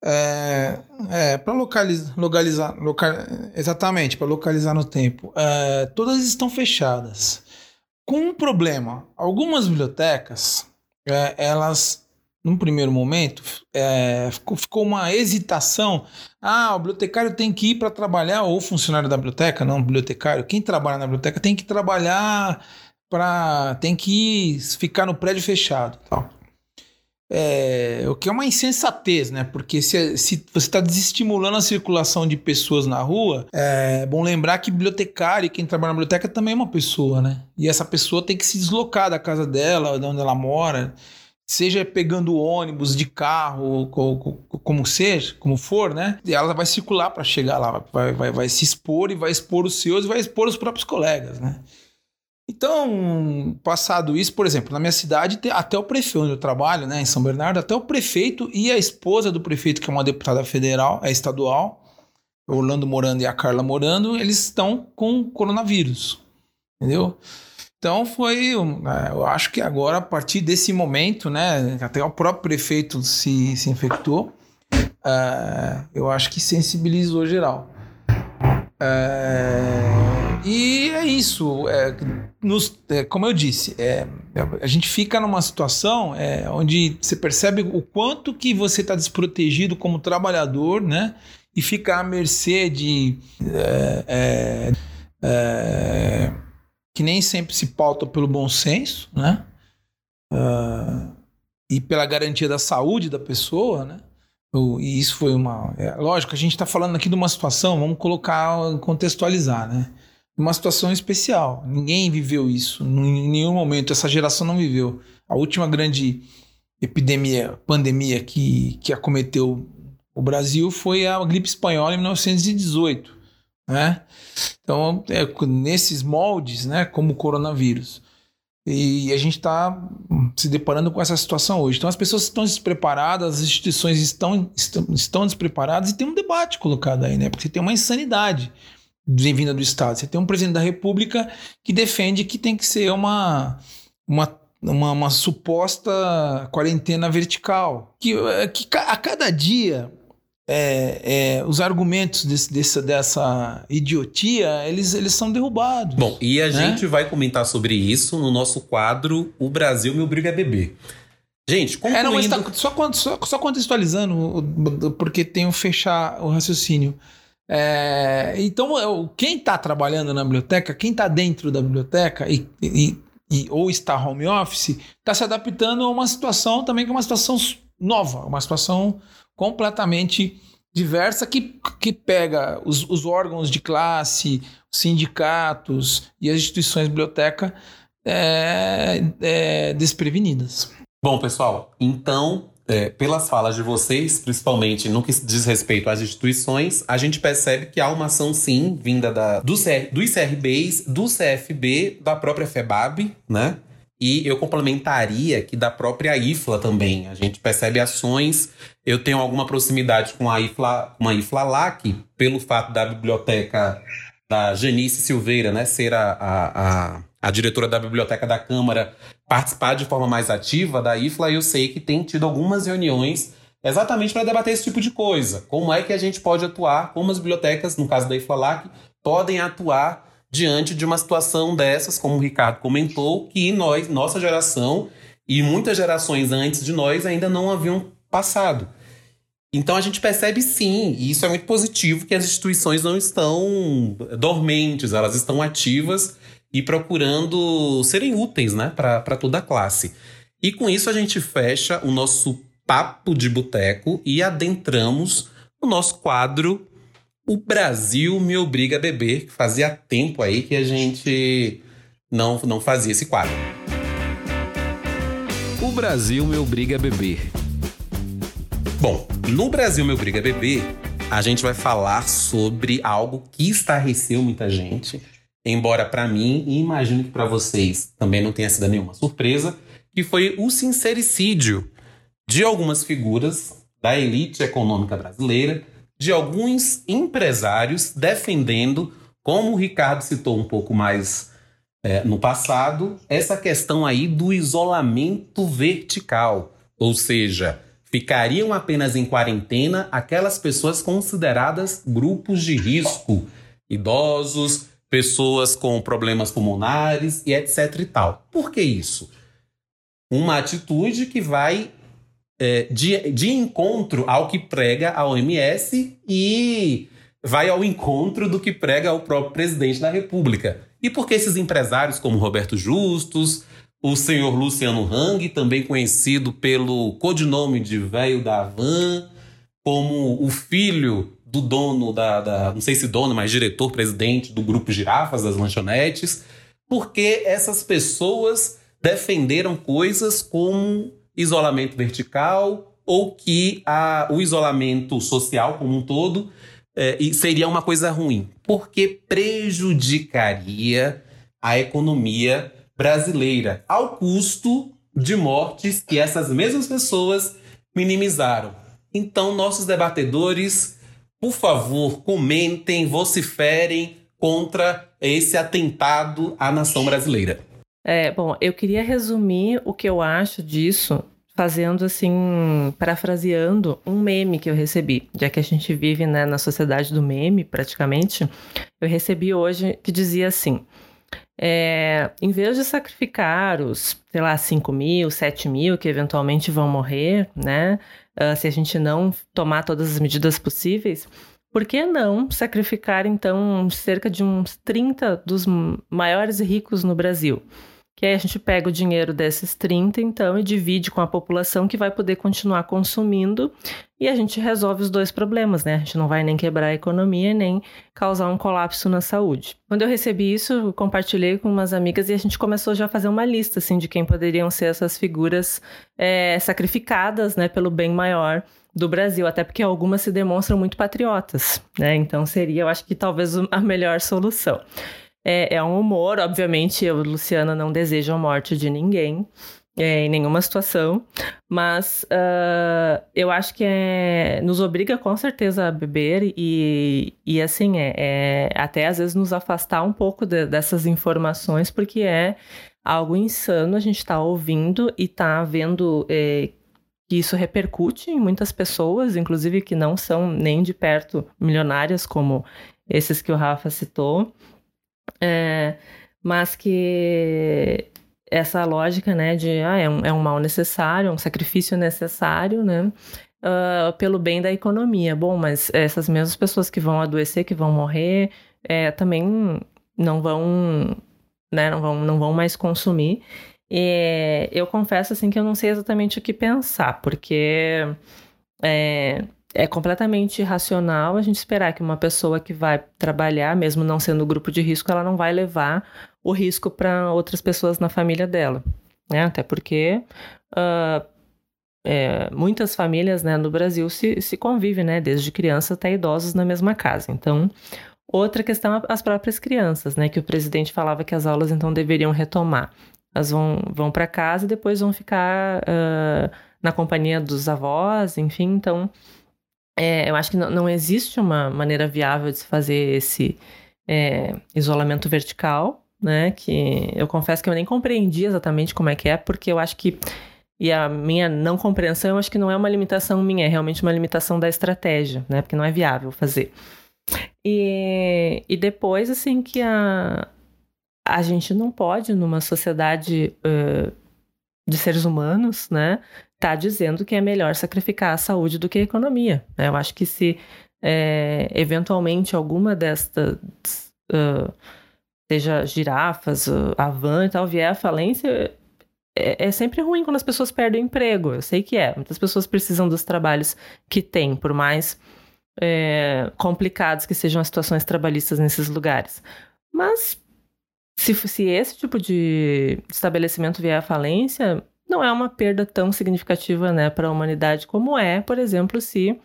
é, é para localizar, localizar local, exatamente, para localizar no tempo, é, todas estão fechadas com um problema. Algumas bibliotecas, é, elas, num primeiro momento, é, ficou, ficou, uma hesitação. Ah, o bibliotecário tem que ir para trabalhar, ou funcionário da biblioteca, não bibliotecário. Quem trabalha na biblioteca tem que trabalhar para. tem que ir, ficar no prédio fechado. Tal. É, o que é uma insensatez, né? Porque se, se você está desestimulando a circulação de pessoas na rua, é bom lembrar que bibliotecário e quem trabalha na biblioteca também é uma pessoa, né? E essa pessoa tem que se deslocar da casa dela, de onde ela mora, seja pegando ônibus, de carro, como seja, como for, né? E ela vai circular para chegar lá, vai, vai, vai se expor e vai expor os seus e vai expor os próprios colegas, né? Então, passado isso, por exemplo, na minha cidade, até o prefeito onde eu trabalho, né, em São Bernardo, até o prefeito e a esposa do prefeito, que é uma deputada federal, é estadual, Orlando Morando e a Carla Morando, eles estão com coronavírus, entendeu? Então foi, é, eu acho que agora, a partir desse momento, né, até o próprio prefeito se, se infectou, uh, eu acho que sensibilizou geral. Uh, e é isso. É, nos, é, como eu disse, é, a gente fica numa situação é, onde você percebe o quanto que você está desprotegido como trabalhador, né? E fica à mercê de. É, é, é, que nem sempre se pauta pelo bom senso, né? Uh, e pela garantia da saúde da pessoa, né? E isso foi uma. Lógico, a gente está falando aqui de uma situação, vamos colocar, contextualizar, né? Uma situação especial. Ninguém viveu isso, em nenhum momento. Essa geração não viveu. A última grande epidemia, pandemia que, que acometeu o Brasil foi a gripe espanhola em 1918. Né? Então, é, nesses moldes, né, como o coronavírus. E a gente está se deparando com essa situação hoje. Então, as pessoas estão despreparadas, as instituições estão, estão, estão despreparadas e tem um debate colocado aí, né? Porque tem uma insanidade vinda do Estado. Você tem um presidente da República que defende que tem que ser uma, uma, uma, uma suposta quarentena vertical. Que, que a cada dia é, é, os argumentos desse, desse, dessa idiotia, eles, eles são derrubados. Bom, e a né? gente vai comentar sobre isso no nosso quadro O Brasil Me Obriga a Beber. Gente, concluindo... É, não, tá, só, só, só contextualizando, porque tem um fechar o raciocínio. É, então, quem está trabalhando na biblioteca, quem está dentro da biblioteca e, e, e, ou está home office, está se adaptando a uma situação também que é uma situação nova, uma situação completamente diversa que, que pega os, os órgãos de classe, os sindicatos e as instituições de biblioteca é, é, desprevenidas. Bom, pessoal, então, é, pelas falas de vocês, principalmente no que diz respeito às instituições, a gente percebe que há uma ação, sim, vinda da, do CR, dos ICRBs, do CFB, da própria FEBAB, né? E eu complementaria que da própria IFLA também. A gente percebe ações. Eu tenho alguma proximidade com a IFLA, com a IFLA LAC, pelo fato da biblioteca da Janice Silveira, né, ser a, a, a, a diretora da biblioteca da Câmara, participar de forma mais ativa da IFLA. Eu sei que tem tido algumas reuniões exatamente para debater esse tipo de coisa. Como é que a gente pode atuar, como as bibliotecas, no caso da IFLA LAC, podem atuar diante de uma situação dessas, como o Ricardo comentou, que nós, nossa geração e muitas gerações antes de nós ainda não haviam passado. Então a gente percebe sim, e isso é muito positivo, que as instituições não estão dormentes, elas estão ativas e procurando serem úteis né, para toda a classe. E com isso a gente fecha o nosso papo de boteco e adentramos o nosso quadro o Brasil me obriga a beber, que fazia tempo aí que a gente não, não fazia esse quadro. O Brasil me obriga a beber. Bom, no Brasil me obriga a beber, a gente vai falar sobre algo que estarreceu muita gente, embora para mim e imagino que para vocês também não tenha sido nenhuma surpresa, que foi o sincericídio de algumas figuras da elite econômica brasileira de alguns empresários defendendo, como o Ricardo citou um pouco mais é, no passado, essa questão aí do isolamento vertical, ou seja, ficariam apenas em quarentena aquelas pessoas consideradas grupos de risco, idosos, pessoas com problemas pulmonares e etc e tal. Por que isso? Uma atitude que vai é, de, de encontro ao que prega a OMS e vai ao encontro do que prega o próprio presidente da República. E por que esses empresários como Roberto Justus, o senhor Luciano Hang, também conhecido pelo codinome de Velho da Van, como o filho do dono da, da, não sei se dono, mas diretor-presidente do grupo Girafas das lanchonetes, porque essas pessoas defenderam coisas como isolamento vertical ou que a, o isolamento social como um todo é, seria uma coisa ruim, porque prejudicaria a economia brasileira ao custo de mortes que essas mesmas pessoas minimizaram. Então, nossos debatedores, por favor, comentem, vociferem contra esse atentado à nação brasileira. É, bom, eu queria resumir o que eu acho disso fazendo assim, parafraseando um meme que eu recebi, já que a gente vive né, na sociedade do meme, praticamente, eu recebi hoje que dizia assim: é, em vez de sacrificar os, sei lá, 5 mil, 7 mil que eventualmente vão morrer, né, uh, se a gente não tomar todas as medidas possíveis, por que não sacrificar então cerca de uns 30 dos maiores ricos no Brasil? que aí a gente pega o dinheiro desses 30, então, e divide com a população que vai poder continuar consumindo e a gente resolve os dois problemas, né? A gente não vai nem quebrar a economia nem causar um colapso na saúde. Quando eu recebi isso, compartilhei com umas amigas e a gente começou já a fazer uma lista, assim, de quem poderiam ser essas figuras é, sacrificadas, né, pelo bem maior do Brasil, até porque algumas se demonstram muito patriotas, né? Então seria, eu acho que talvez a melhor solução. É, é um humor, obviamente, eu, Luciana, não desejo a morte de ninguém. É, em nenhuma situação, mas uh, eu acho que é, nos obriga com certeza a beber e, e assim, é, é até às vezes nos afastar um pouco de, dessas informações, porque é algo insano a gente está ouvindo e está vendo é, que isso repercute em muitas pessoas, inclusive que não são nem de perto milionárias, como esses que o Rafa citou. É, mas que essa lógica, né, de ah, é, um, é um mal necessário, é um sacrifício necessário, né, uh, pelo bem da economia. Bom, mas essas mesmas pessoas que vão adoecer, que vão morrer, é, também não vão, né, não vão, não vão mais consumir. E eu confesso, assim, que eu não sei exatamente o que pensar, porque é, é completamente irracional a gente esperar que uma pessoa que vai trabalhar, mesmo não sendo grupo de risco, ela não vai levar o risco para outras pessoas na família dela. Né? Até porque uh, é, muitas famílias né, no Brasil se, se convivem, né, desde criança até idosos na mesma casa. Então, outra questão as próprias crianças, né, que o presidente falava que as aulas então deveriam retomar. Elas vão, vão para casa e depois vão ficar uh, na companhia dos avós, enfim. Então, é, eu acho que não, não, existe uma maneira viável de se fazer esse é, isolamento vertical, né? Que eu confesso que eu nem compreendi exatamente como é que é, porque eu acho que e a minha não compreensão, eu acho que não é uma limitação minha, é realmente uma limitação da estratégia, né? Porque não é viável fazer. E, e depois, assim, que a, a gente não pode, numa sociedade uh, de seres humanos, né? Tá dizendo que é melhor sacrificar a saúde do que a economia. Né? Eu acho que se é, eventualmente alguma destas, uh, seja girafas, a van e tal, vier à falência, é, é, sempre ruim quando as pessoas perdem o emprego. Eu sei que é. Muitas pessoas precisam dos trabalhos que têm, por mais é, complicados que sejam as situações trabalhistas nesses lugares. Mas se, se esse tipo de estabelecimento vier à falência, não é uma perda tão significativa né, para a humanidade como é, por exemplo, se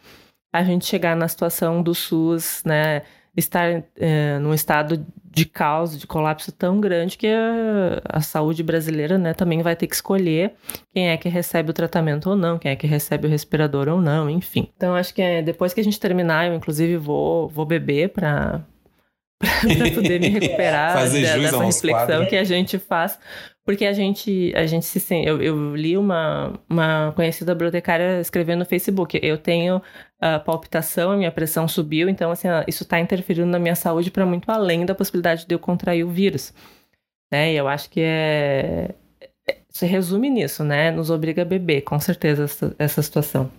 a gente chegar na situação do SUS, né, estar é, num estado de caos, de colapso tão grande que a, a, saúde brasileira né, também vai ter que escolher quem é que recebe o tratamento ou não, quem é que recebe o respirador ou não, enfim. Então acho que é, depois que a gente terminar, eu inclusive vou, vou beber para para poder me recuperar da, dessa reflexão que a gente faz. Porque a gente, a gente se sente. Eu, eu, li uma, uma conhecida bibliotecária escrevendo no Facebook. Eu tenho a palpitação, a minha pressão subiu, então assim, isso está interferindo na minha saúde para muito além da possibilidade de eu contrair o vírus. Né? E eu acho que é. é se resume nisso, né? Nos obriga a beber, com certeza, essa, essa situação.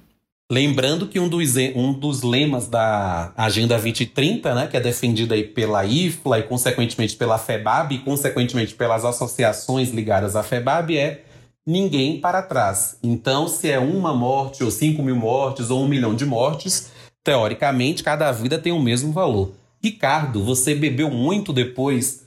Lembrando que um dos, um dos lemas da Agenda 2030, né, que é defendido aí pela IFLA e, consequentemente, pela FEBAB e, consequentemente, pelas associações ligadas à FEBAB, é ninguém para trás. Então, se é uma morte, ou cinco mil mortes, ou um milhão de mortes, teoricamente, cada vida tem o mesmo valor. Ricardo, você bebeu muito depois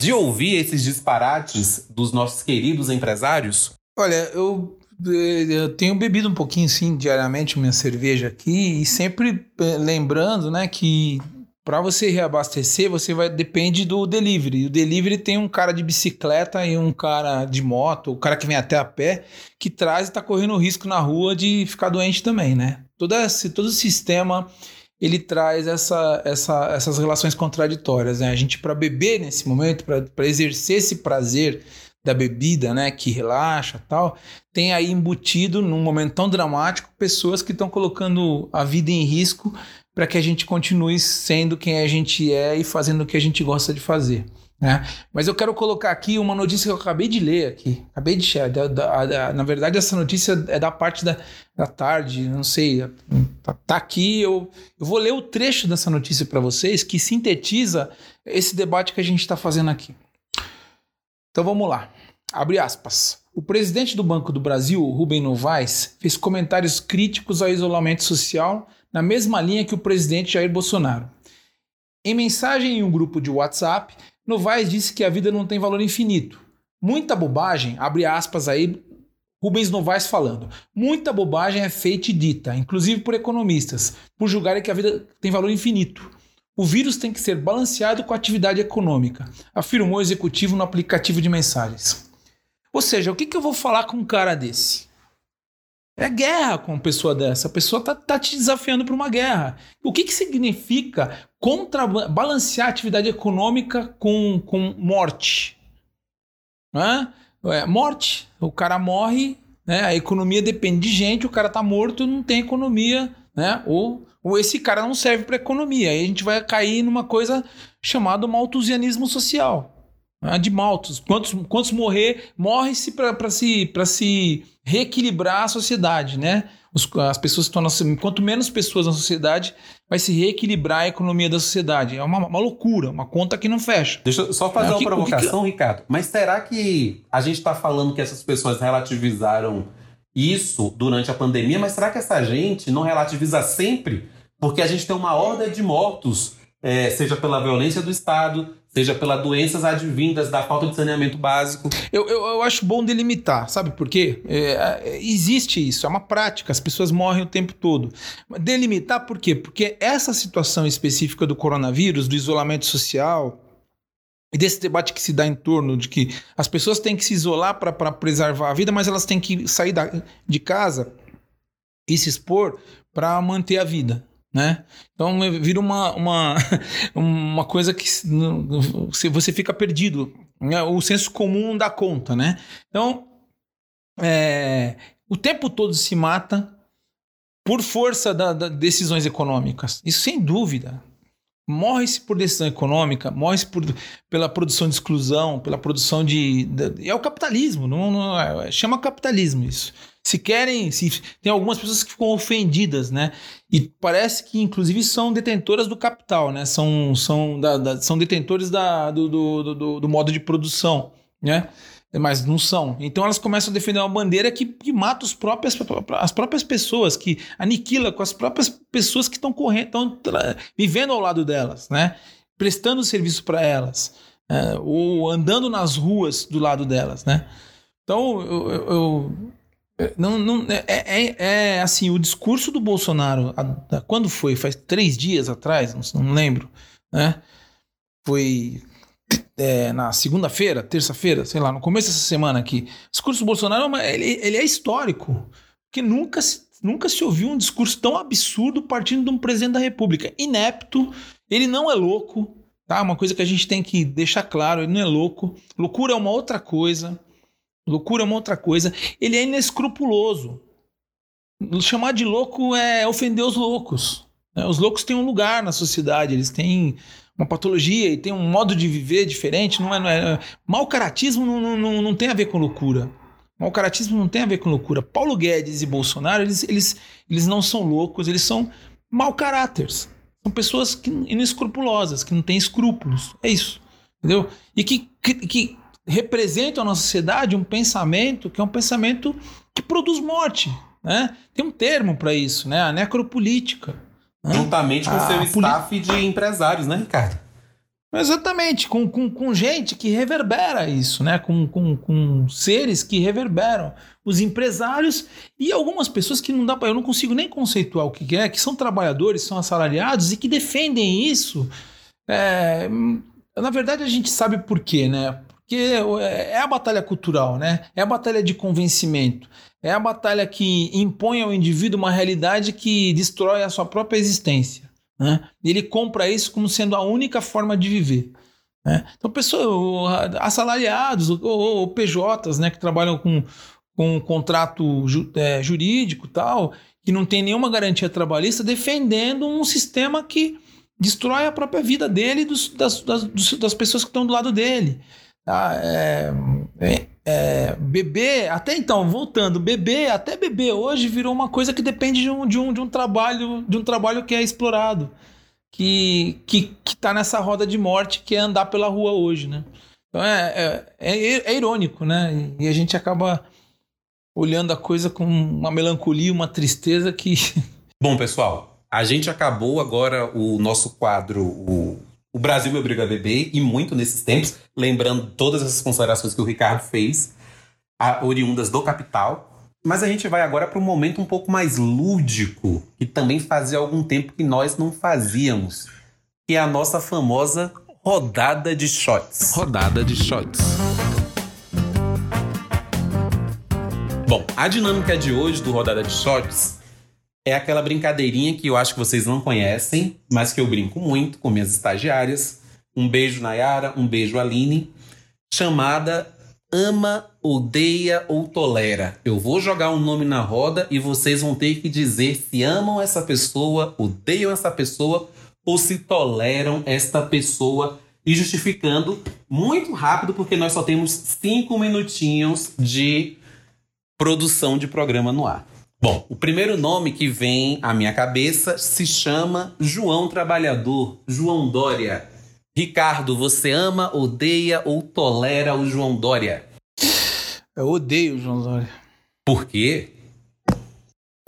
de ouvir esses disparates dos nossos queridos empresários? Olha, eu eu tenho bebido um pouquinho, sim, diariamente minha cerveja aqui e sempre eh, lembrando, né, que para você reabastecer, você vai depende do delivery. O delivery tem um cara de bicicleta e um cara de moto, o cara que vem até a pé, que traz e está correndo risco na rua de ficar doente também, né? Todo esse, todo o sistema ele traz essa, essa, essas relações contraditórias. Né? A gente, para beber nesse momento, para exercer esse prazer da bebida, né, que relaxa tal, tem aí embutido num momento tão dramático pessoas que estão colocando a vida em risco para que a gente continue sendo quem a gente é e fazendo o que a gente gosta de fazer. Né? Mas eu quero colocar aqui uma notícia que eu acabei de ler aqui. Acabei de chegar. Na verdade, essa notícia é da parte da, da tarde, não sei. Tá, tá aqui. Eu, eu vou ler o trecho dessa notícia para vocês que sintetiza esse debate que a gente está fazendo aqui. Então vamos lá. Abre aspas. O presidente do Banco do Brasil, Rubem Novaes, fez comentários críticos ao isolamento social na mesma linha que o presidente Jair Bolsonaro. Em mensagem em um grupo de WhatsApp, Novaes disse que a vida não tem valor infinito. Muita bobagem, abre aspas aí, Rubens Novaes falando. Muita bobagem é feita e dita, inclusive por economistas, por julgarem que a vida tem valor infinito. O vírus tem que ser balanceado com a atividade econômica, afirmou o executivo no aplicativo de mensagens. Ou seja, o que, que eu vou falar com um cara desse? É guerra com uma pessoa dessa. A pessoa tá, tá te desafiando para uma guerra. O que, que significa contrabalancear a atividade econômica com, com morte? É, morte. O cara morre, né? a economia depende de gente, o cara tá morto, não tem economia, né? Ou ou esse cara não serve para economia. Aí a gente vai cair numa coisa chamada malthusianismo social. Né? De maltos. Quantos, quantos morrer, morre-se para se, se reequilibrar a sociedade, né? Os, as pessoas estão quanto menos pessoas na sociedade, vai se reequilibrar a economia da sociedade. É uma, uma loucura, uma conta que não fecha. Deixa eu só fazer é, uma que, provocação, que... Ricardo. Mas será que a gente está falando que essas pessoas relativizaram isso durante a pandemia, mas será que essa gente não relativiza sempre? Porque a gente tem uma horda de mortos, é, seja pela violência do Estado, seja pelas doenças advindas da falta de saneamento básico. Eu, eu, eu acho bom delimitar, sabe por quê? É, é, existe isso, é uma prática, as pessoas morrem o tempo todo. Delimitar por quê? Porque essa situação específica do coronavírus, do isolamento social, e desse debate que se dá em torno de que as pessoas têm que se isolar para preservar a vida, mas elas têm que sair da, de casa e se expor para manter a vida né? Então vira uma, uma, uma coisa que você fica perdido. Né? O senso comum não dá conta, né? Então, é, o tempo todo se mata por força das da decisões econômicas. Isso sem dúvida. Morre-se por decisão econômica, morre-se pela produção de exclusão, pela produção de. de é o capitalismo, não, não é, chama capitalismo isso se querem, se tem algumas pessoas que ficam ofendidas, né? E parece que inclusive são detentoras do capital, né? São, são, da, da, são detentores da, do, do, do, do, modo de produção, né? Mas não são. Então elas começam a defender uma bandeira que, que mata os próprias, as próprias pessoas, que aniquila com as próprias pessoas que estão correndo, estão vivendo ao lado delas, né? Prestando serviço para elas, é, ou andando nas ruas do lado delas, né? Então eu, eu não, não, é, é, é, assim, o discurso do Bolsonaro, a, a, quando foi? Faz três dias atrás, não, não lembro, né? Foi é, na segunda-feira, terça-feira, sei lá, no começo dessa semana aqui. O discurso do Bolsonaro, ele, ele é histórico, porque nunca se, nunca se ouviu um discurso tão absurdo partindo de um presidente da república. Inepto, ele não é louco, tá? Uma coisa que a gente tem que deixar claro, ele não é louco. Loucura é uma outra coisa. Loucura é uma outra coisa. Ele é inescrupuloso. Chamar de louco é ofender os loucos. Né? Os loucos têm um lugar na sociedade, eles têm uma patologia e têm um modo de viver diferente. Não é, não é... Mal caratismo não, não, não tem a ver com loucura. Mal caratismo não tem a ver com loucura. Paulo Guedes e Bolsonaro, eles, eles, eles não são loucos, eles são mau caráteres. São pessoas que, inescrupulosas, que não têm escrúpulos. É isso. Entendeu? E que, que, que representam na sociedade um pensamento que é um pensamento que produz morte. Né? Tem um termo para isso, né? a necropolítica. Juntamente com o seu staff de empresários, né, Ricardo? Exatamente, com, com, com gente que reverbera isso, né? Com, com, com seres que reverberam. Os empresários e algumas pessoas que não dá para. Eu não consigo nem conceituar o que é, que são trabalhadores, são assalariados e que defendem isso. É, na verdade, a gente sabe por quê, né? Porque é, é a batalha cultural, né? É a batalha de convencimento. É a batalha que impõe ao indivíduo uma realidade que destrói a sua própria existência. Né? Ele compra isso como sendo a única forma de viver. Né? Então, pessoas assalariados ou, ou, PJs né, que trabalham com, com um contrato ju, é, jurídico tal, que não tem nenhuma garantia trabalhista, defendendo um sistema que destrói a própria vida dele e dos, das, das, das pessoas que estão do lado dele. Tá? É, é, é, bebê, até então, voltando, bebê, até bebê hoje virou uma coisa que depende de um, de um, de um trabalho, de um trabalho que é explorado, que, que, que tá nessa roda de morte que é andar pela rua hoje, né? Então é, é, é, é irônico, né? E a gente acaba olhando a coisa com uma melancolia, uma tristeza que. Bom, pessoal, a gente acabou agora o nosso quadro, o o Brasil me obriga a beber, e muito nesses tempos, lembrando todas essas considerações que o Ricardo fez, a, oriundas do capital. Mas a gente vai agora para um momento um pouco mais lúdico, que também fazia algum tempo que nós não fazíamos, que é a nossa famosa rodada de shots. Rodada de shots. Bom, a dinâmica de hoje do Rodada de Shots é aquela brincadeirinha que eu acho que vocês não conhecem, mas que eu brinco muito com minhas estagiárias. Um beijo, Nayara, um beijo, Aline. Chamada Ama, Odeia ou Tolera. Eu vou jogar um nome na roda e vocês vão ter que dizer se amam essa pessoa, odeiam essa pessoa ou se toleram esta pessoa. E justificando muito rápido, porque nós só temos cinco minutinhos de produção de programa no ar. Bom, o primeiro nome que vem à minha cabeça se chama João Trabalhador, João Dória. Ricardo, você ama, odeia ou tolera o João Dória? Eu odeio o João Dória. Por quê?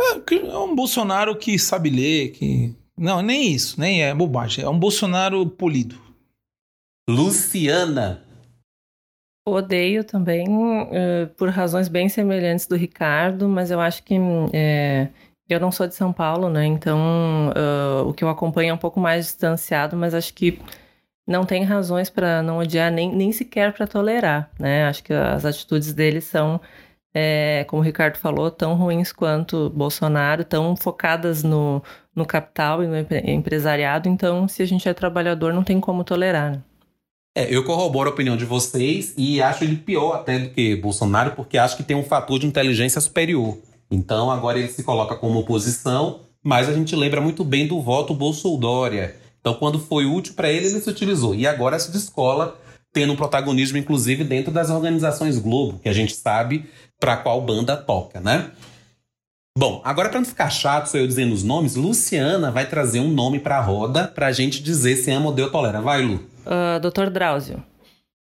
É, é um Bolsonaro que sabe ler, que. Não, nem isso, nem é bobagem. É um Bolsonaro polido. Luciana. Odeio também, uh, por razões bem semelhantes do Ricardo, mas eu acho que é, eu não sou de São Paulo, né? Então uh, o que eu acompanho é um pouco mais distanciado, mas acho que não tem razões para não odiar, nem, nem sequer para tolerar, né? Acho que as atitudes dele são, é, como o Ricardo falou, tão ruins quanto Bolsonaro, tão focadas no, no capital e no empresariado. Então, se a gente é trabalhador, não tem como tolerar. Né? É, eu corroboro a opinião de vocês e acho ele pior até do que Bolsonaro, porque acho que tem um fator de inteligência superior. Então agora ele se coloca como oposição, mas a gente lembra muito bem do voto Bolsonaro. Então quando foi útil para ele, ele se utilizou. E agora se descola, tendo um protagonismo inclusive dentro das organizações Globo, que a gente sabe para qual banda toca, né? Bom, agora para não ficar chato sou eu dizendo os nomes, Luciana vai trazer um nome para a roda para a gente dizer se ama ou tolera. Vai, Lu. Uh, ah, Dr. Drauzio.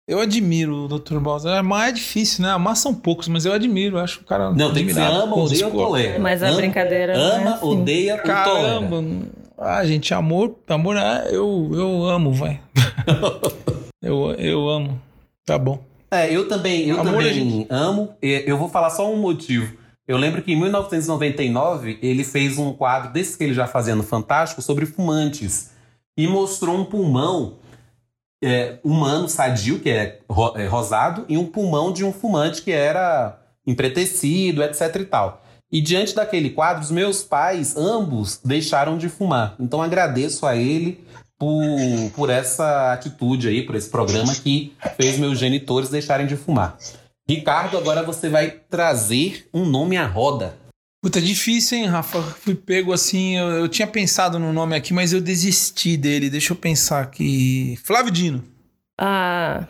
Eu admiro o Dr. Bowser. Mas é difícil, né? Amar são poucos, mas eu admiro. Eu acho o cara. Não, tem que ser ama, odeia ou tolera. Mas a ama, brincadeira. Ama, é assim. odeia Caramba. tolera. Ah, gente, amor, amor, ah, eu, eu amo, vai. eu, eu amo. Tá bom. É, eu também, eu amor, também gente... amo. Eu vou falar só um motivo. Eu lembro que em 1999 ele fez um quadro desse que ele já fazia no Fantástico sobre fumantes e mostrou um pulmão é, humano sadio, que é, ro é, rosado, e um pulmão de um fumante que era empretecido, etc e tal. E diante daquele quadro, os meus pais, ambos, deixaram de fumar. Então agradeço a ele por, por essa atitude aí, por esse programa que fez meus genitores deixarem de fumar. Ricardo, agora você vai trazer um nome à roda. Puta, difícil, hein, Rafa? Fui pego assim. Eu, eu, tinha pensado no nome aqui, mas eu desisti dele. Deixa eu pensar aqui. Flávio Dino. Ah,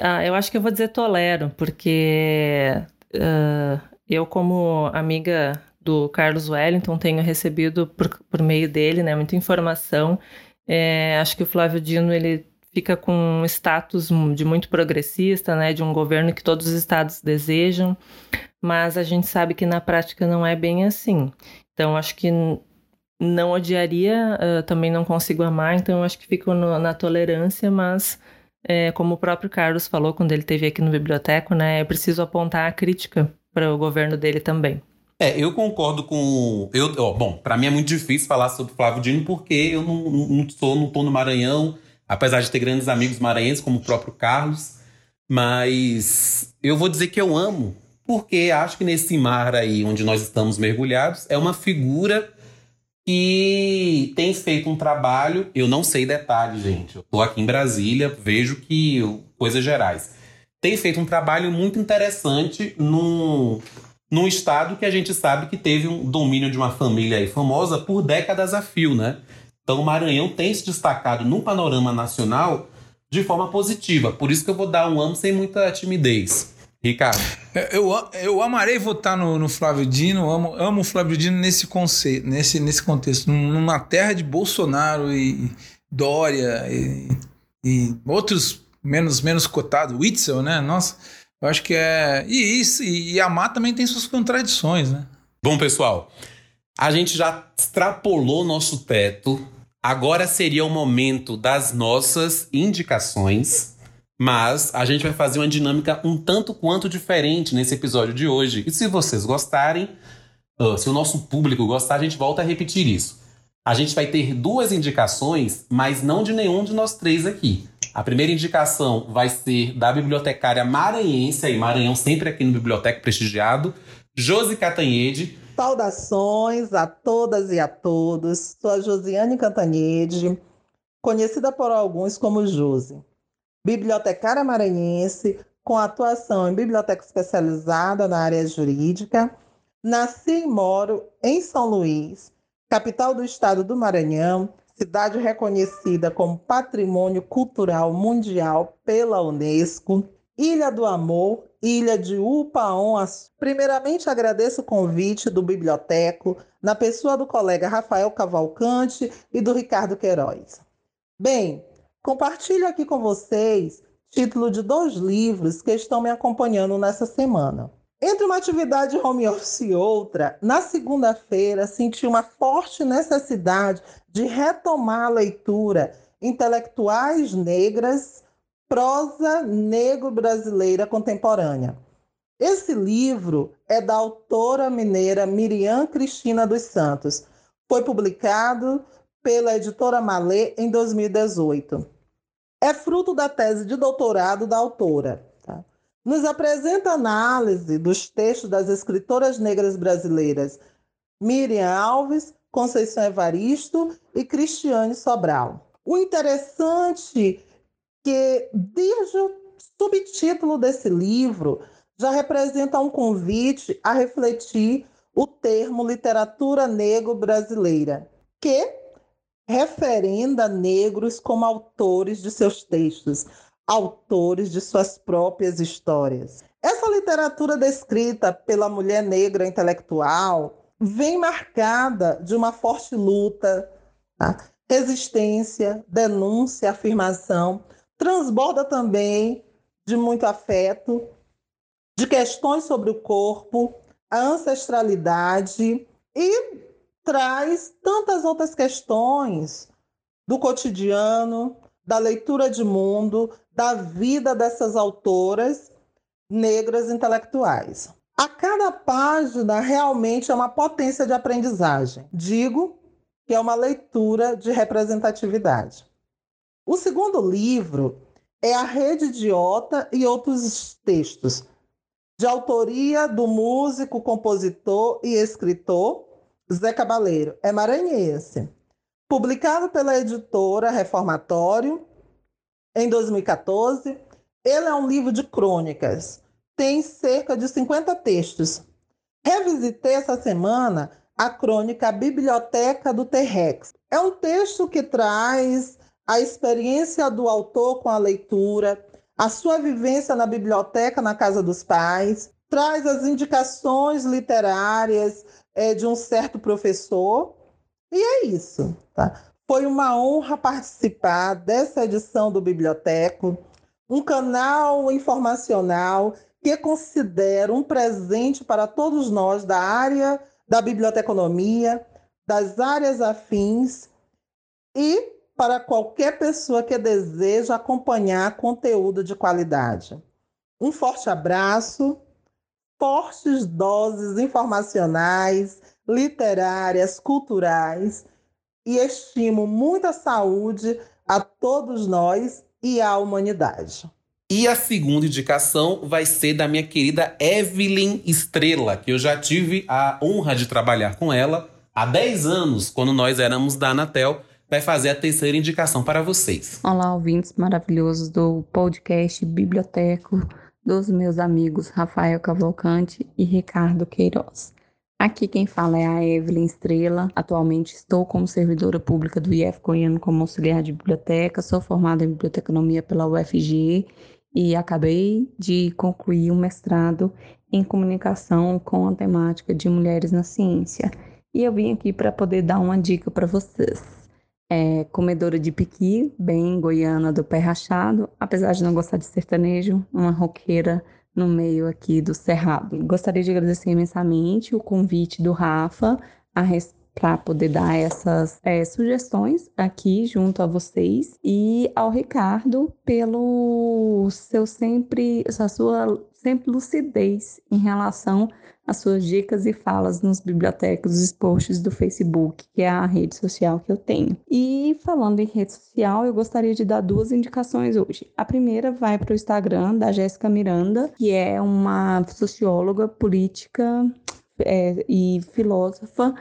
ah eu acho que eu vou dizer Tolero, porque uh, eu, como amiga do Carlos Wellington, tenho recebido por, por meio dele né, muita informação. É, acho que o Flávio Dino ele fica com um status de muito progressista, né, de um governo que todos os estados desejam mas a gente sabe que na prática não é bem assim. Então, acho que não odiaria, uh, também não consigo amar, então acho que fico no, na tolerância, mas é, como o próprio Carlos falou quando ele esteve aqui no biblioteco, né, é preciso apontar a crítica para o governo dele também. É, eu concordo com. Eu, ó, bom, para mim é muito difícil falar sobre Flávio Dino porque eu não, não, sou, não tô no Maranhão, apesar de ter grandes amigos maranhenses, como o próprio Carlos. Mas eu vou dizer que eu amo porque acho que nesse mar aí onde nós estamos mergulhados é uma figura que tem feito um trabalho, eu não sei detalhes, gente. Eu tô aqui em Brasília, vejo que coisas gerais. Tem feito um trabalho muito interessante num, num estado que a gente sabe que teve um domínio de uma família famosa por décadas a fio, né? Então o Maranhão tem se destacado no panorama nacional de forma positiva. Por isso que eu vou dar um amo sem muita timidez. Ricardo. É, eu, eu amarei votar no, no Flávio Dino, amo, amo o Flávio Dino nesse, conceito, nesse, nesse contexto. Numa terra de Bolsonaro e Dória e, e outros menos, menos cotados, Witzel, né? Nossa, eu acho que é. E isso, e, e amar também tem suas contradições, né? Bom, pessoal, a gente já extrapolou nosso teto. Agora seria o momento das nossas indicações. Mas a gente vai fazer uma dinâmica um tanto quanto diferente nesse episódio de hoje. E se vocês gostarem, uh, se o nosso público gostar, a gente volta a repetir isso. A gente vai ter duas indicações, mas não de nenhum de nós três aqui. A primeira indicação vai ser da bibliotecária maranhense, aí Maranhão sempre aqui no Biblioteca Prestigiado, Josi Catanhede. Saudações a todas e a todos. Sou a Josiane Cantanhede, conhecida por alguns como Josi bibliotecária maranhense, com atuação em biblioteca especializada na área jurídica. Nasci e moro em São Luís, capital do estado do Maranhão, cidade reconhecida como Patrimônio Cultural Mundial pela Unesco. Ilha do Amor, Ilha de Upaon. Primeiramente, agradeço o convite do biblioteco, na pessoa do colega Rafael Cavalcante e do Ricardo Queiroz. Bem, Compartilho aqui com vocês título de dois livros que estão me acompanhando nessa semana. Entre uma atividade home office e outra, na segunda-feira senti uma forte necessidade de retomar a leitura Intelectuais Negras, prosa negro-brasileira contemporânea. Esse livro é da autora mineira Miriam Cristina dos Santos. Foi publicado pela editora Malê em 2018. É fruto da tese de doutorado da autora nos apresenta análise dos textos das escritoras negras brasileiras Miriam Alves, Conceição Evaristo e Cristiane Sobral. O interessante que desde o subtítulo desse livro já representa um convite a refletir o termo literatura negro brasileira, que referenda negros como autores de seus textos, autores de suas próprias histórias. Essa literatura descrita pela mulher negra intelectual vem marcada de uma forte luta, tá? resistência, denúncia, afirmação, transborda também de muito afeto, de questões sobre o corpo, a ancestralidade e traz tantas outras questões do cotidiano, da leitura de mundo, da vida dessas autoras negras intelectuais. A cada página realmente é uma potência de aprendizagem. Digo que é uma leitura de representatividade. O segundo livro é A Rede Idiota e Outros Textos, de autoria do músico, compositor e escritor Zé Cabaleiro. É maranhense. Publicado pela editora Reformatório em 2014. Ele é um livro de crônicas, tem cerca de 50 textos. Revisitei essa semana a crônica Biblioteca do T-Rex. É um texto que traz a experiência do autor com a leitura, a sua vivência na biblioteca na casa dos pais, traz as indicações literárias é, de um certo professor e é isso. Tá? Foi uma honra participar dessa edição do Biblioteco, um canal informacional que considero um presente para todos nós da área da biblioteconomia, das áreas afins e para qualquer pessoa que deseja acompanhar conteúdo de qualidade. Um forte abraço, fortes doses informacionais, literárias, culturais e estimo muita saúde a todos nós e à humanidade. E a segunda indicação vai ser da minha querida Evelyn Estrela, que eu já tive a honra de trabalhar com ela há 10 anos, quando nós éramos da Anatel. Vai fazer a terceira indicação para vocês. Olá, ouvintes maravilhosos do podcast Biblioteco dos meus amigos Rafael Cavalcante e Ricardo Queiroz. Aqui quem fala é a Evelyn Estrela. Atualmente estou como servidora pública do IF Goiano como auxiliar de biblioteca. Sou formada em biblioteconomia pela UFG e acabei de concluir um mestrado em comunicação com a temática de mulheres na ciência. E eu vim aqui para poder dar uma dica para vocês. É comedora de piqui, bem goiana do pé rachado, apesar de não gostar de sertanejo, uma roqueira no meio aqui do Cerrado. Gostaria de agradecer imensamente o convite do Rafa para poder dar essas é, sugestões aqui junto a vocês e ao Ricardo pelo seu sempre, a sua sempre lucidez em relação as suas dicas e falas nos bibliotecas, os posts do Facebook, que é a rede social que eu tenho. E falando em rede social, eu gostaria de dar duas indicações hoje. A primeira vai para o Instagram da Jéssica Miranda, que é uma socióloga política é, e filósofa.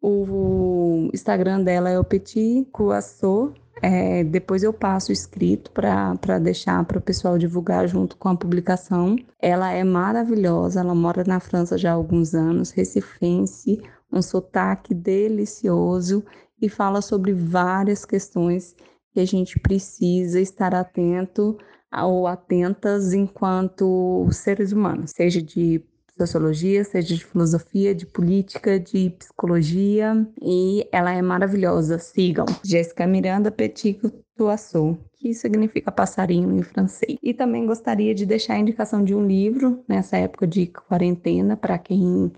O Instagram dela é o Petit Coassot, é, depois eu passo escrito para deixar para o pessoal divulgar junto com a publicação. Ela é maravilhosa, ela mora na França já há alguns anos, recifense, um sotaque delicioso e fala sobre várias questões que a gente precisa estar atento ou atentas enquanto seres humanos, seja de sociologia, seja de filosofia, de política, de psicologia e ela é maravilhosa. Sigam. Jéssica Miranda Petico d'oiseau, que significa passarinho em francês. E também gostaria de deixar a indicação de um livro nessa época de quarentena para quem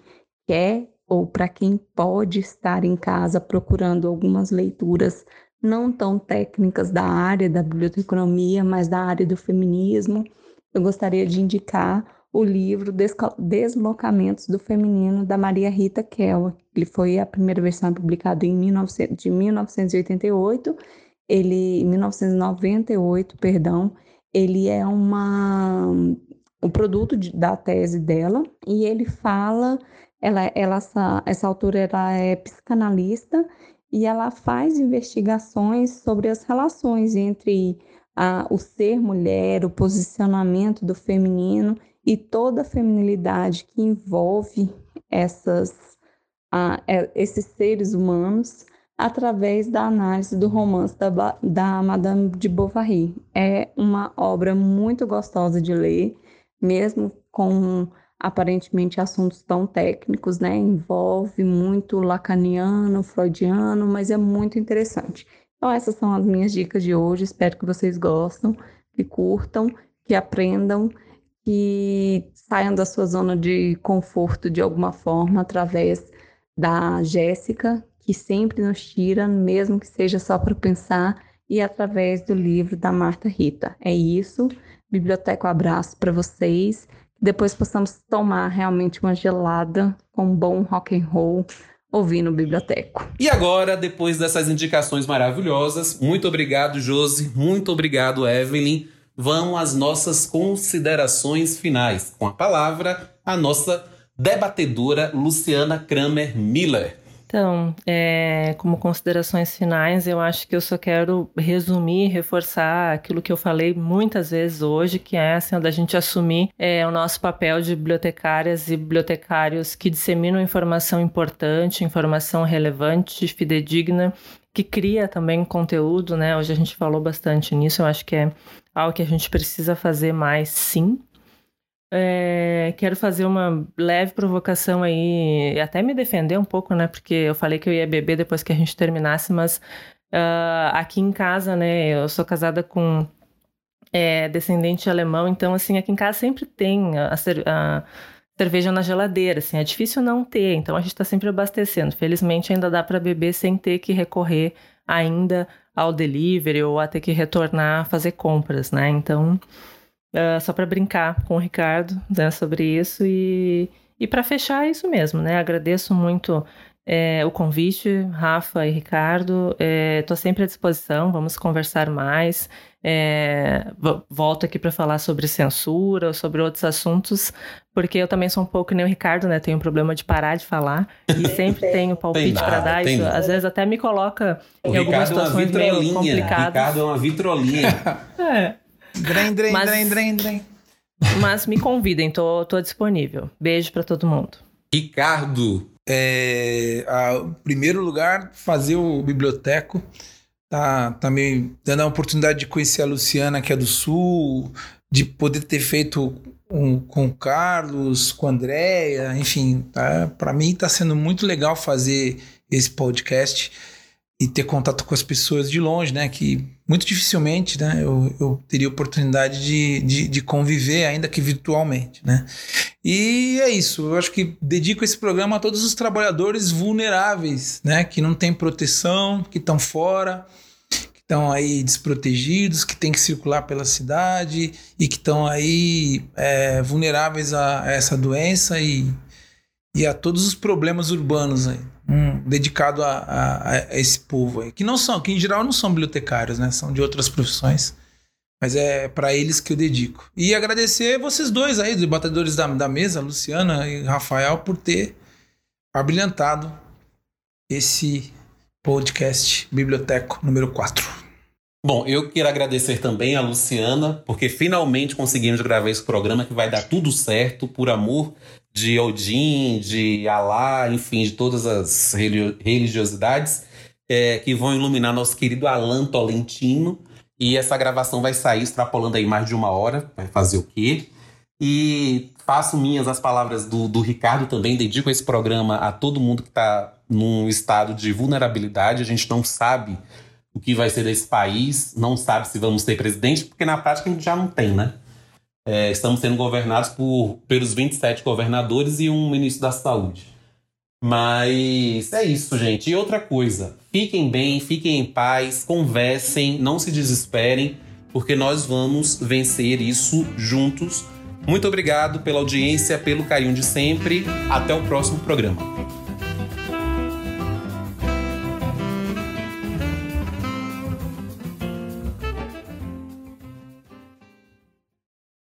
quer ou para quem pode estar em casa procurando algumas leituras não tão técnicas da área da biblioteconomia, mas da área do feminismo. Eu gostaria de indicar o livro Deslocamentos do Feminino, da Maria Rita Kell. Ele foi a primeira versão publicada em 19, de 1988, ele, 1998, perdão, ele é uma, o produto de, da tese dela, e ele fala, ela, ela essa, essa autora ela é psicanalista, e ela faz investigações sobre as relações entre a, o ser mulher, o posicionamento do feminino e toda a feminilidade que envolve essas, uh, esses seres humanos através da análise do romance da, da Madame de Bovary. É uma obra muito gostosa de ler, mesmo com aparentemente assuntos tão técnicos, né? Envolve muito lacaniano, freudiano, mas é muito interessante. Então essas são as minhas dicas de hoje. Espero que vocês gostem, que curtam, que aprendam que saiam da sua zona de conforto de alguma forma através da Jéssica, que sempre nos tira, mesmo que seja só para pensar, e através do livro da Marta Rita. É isso. Biblioteca, um abraço para vocês. Depois possamos tomar realmente uma gelada com um bom rock and roll ouvindo Biblioteco. E agora, depois dessas indicações maravilhosas, muito obrigado, Josi, muito obrigado, Evelyn vão as nossas considerações finais. Com a palavra, a nossa debatedora Luciana Kramer Miller. Então, é, como considerações finais, eu acho que eu só quero resumir, reforçar aquilo que eu falei muitas vezes hoje, que é assim, da gente assumir é, o nosso papel de bibliotecárias e bibliotecários que disseminam informação importante, informação relevante, fidedigna, que cria também conteúdo, né? Hoje a gente falou bastante nisso, eu acho que é algo que a gente precisa fazer mais, sim. É, quero fazer uma leve provocação aí, até me defender um pouco, né? Porque eu falei que eu ia beber depois que a gente terminasse, mas uh, aqui em casa, né? Eu sou casada com é, descendente alemão, então, assim, aqui em casa sempre tem a, a cerveja na geladeira, assim, é difícil não ter, então a gente está sempre abastecendo. Felizmente ainda dá para beber sem ter que recorrer ainda ao delivery ou a ter que retornar a fazer compras, né? Então, uh, só para brincar com o Ricardo né, sobre isso e, e para fechar é isso mesmo, né? Agradeço muito é, o convite, Rafa e Ricardo. Estou é, sempre à disposição, vamos conversar mais. É, volto aqui para falar sobre censura, sobre outros assuntos, porque eu também sou um pouco nem o Ricardo, né? Tenho um problema de parar de falar e sempre tenho palpite para dar. Isso, às vezes até me coloca o em algumas Ricardo situações é meio complicadas. Ricardo é uma vitrolinha. é. Drem, drem, mas, drem, drem, drem. Mas me convidem, tô, tô disponível. Beijo para todo mundo. Ricardo, é, a, em primeiro lugar, fazer o biblioteco. Tá, tá me dando a oportunidade de conhecer a Luciana, que é do Sul, de poder ter feito um, com o Carlos, com a Andréia, enfim, tá, para mim está sendo muito legal fazer esse podcast e ter contato com as pessoas de longe, né? Que muito dificilmente, né? Eu, eu teria oportunidade de, de, de, conviver, ainda que virtualmente, né? E é isso. Eu acho que dedico esse programa a todos os trabalhadores vulneráveis, né? Que não têm proteção, que estão fora, estão aí desprotegidos, que têm que circular pela cidade e que estão aí é, vulneráveis a, a essa doença e, e a todos os problemas urbanos aí um, dedicado a, a, a, esse povo aí. Que não são, que em geral não são bibliotecários, né? São de outras profissões. Mas é para eles que eu dedico. E agradecer vocês dois aí, os debatedores da, da mesa, Luciana e Rafael, por ter abrilhantado esse podcast Biblioteco número 4. Bom, eu quero agradecer também a Luciana, porque finalmente conseguimos gravar esse programa que vai dar tudo certo, por amor de Odin, de Alá, enfim, de todas as religiosidades é, que vão iluminar nosso querido Alan Tolentino. E essa gravação vai sair extrapolando aí mais de uma hora. Vai fazer o quê? E faço minhas as palavras do, do Ricardo também. Dedico esse programa a todo mundo que está num estado de vulnerabilidade. A gente não sabe o que vai ser desse país, não sabe se vamos ter presidente, porque na prática a gente já não tem, né? É, estamos sendo governados por, pelos 27 governadores e um ministro da saúde. Mas é isso, gente. E outra coisa, fiquem bem, fiquem em paz, conversem, não se desesperem, porque nós vamos vencer isso juntos. Muito obrigado pela audiência, pelo carinho de sempre. Até o próximo programa.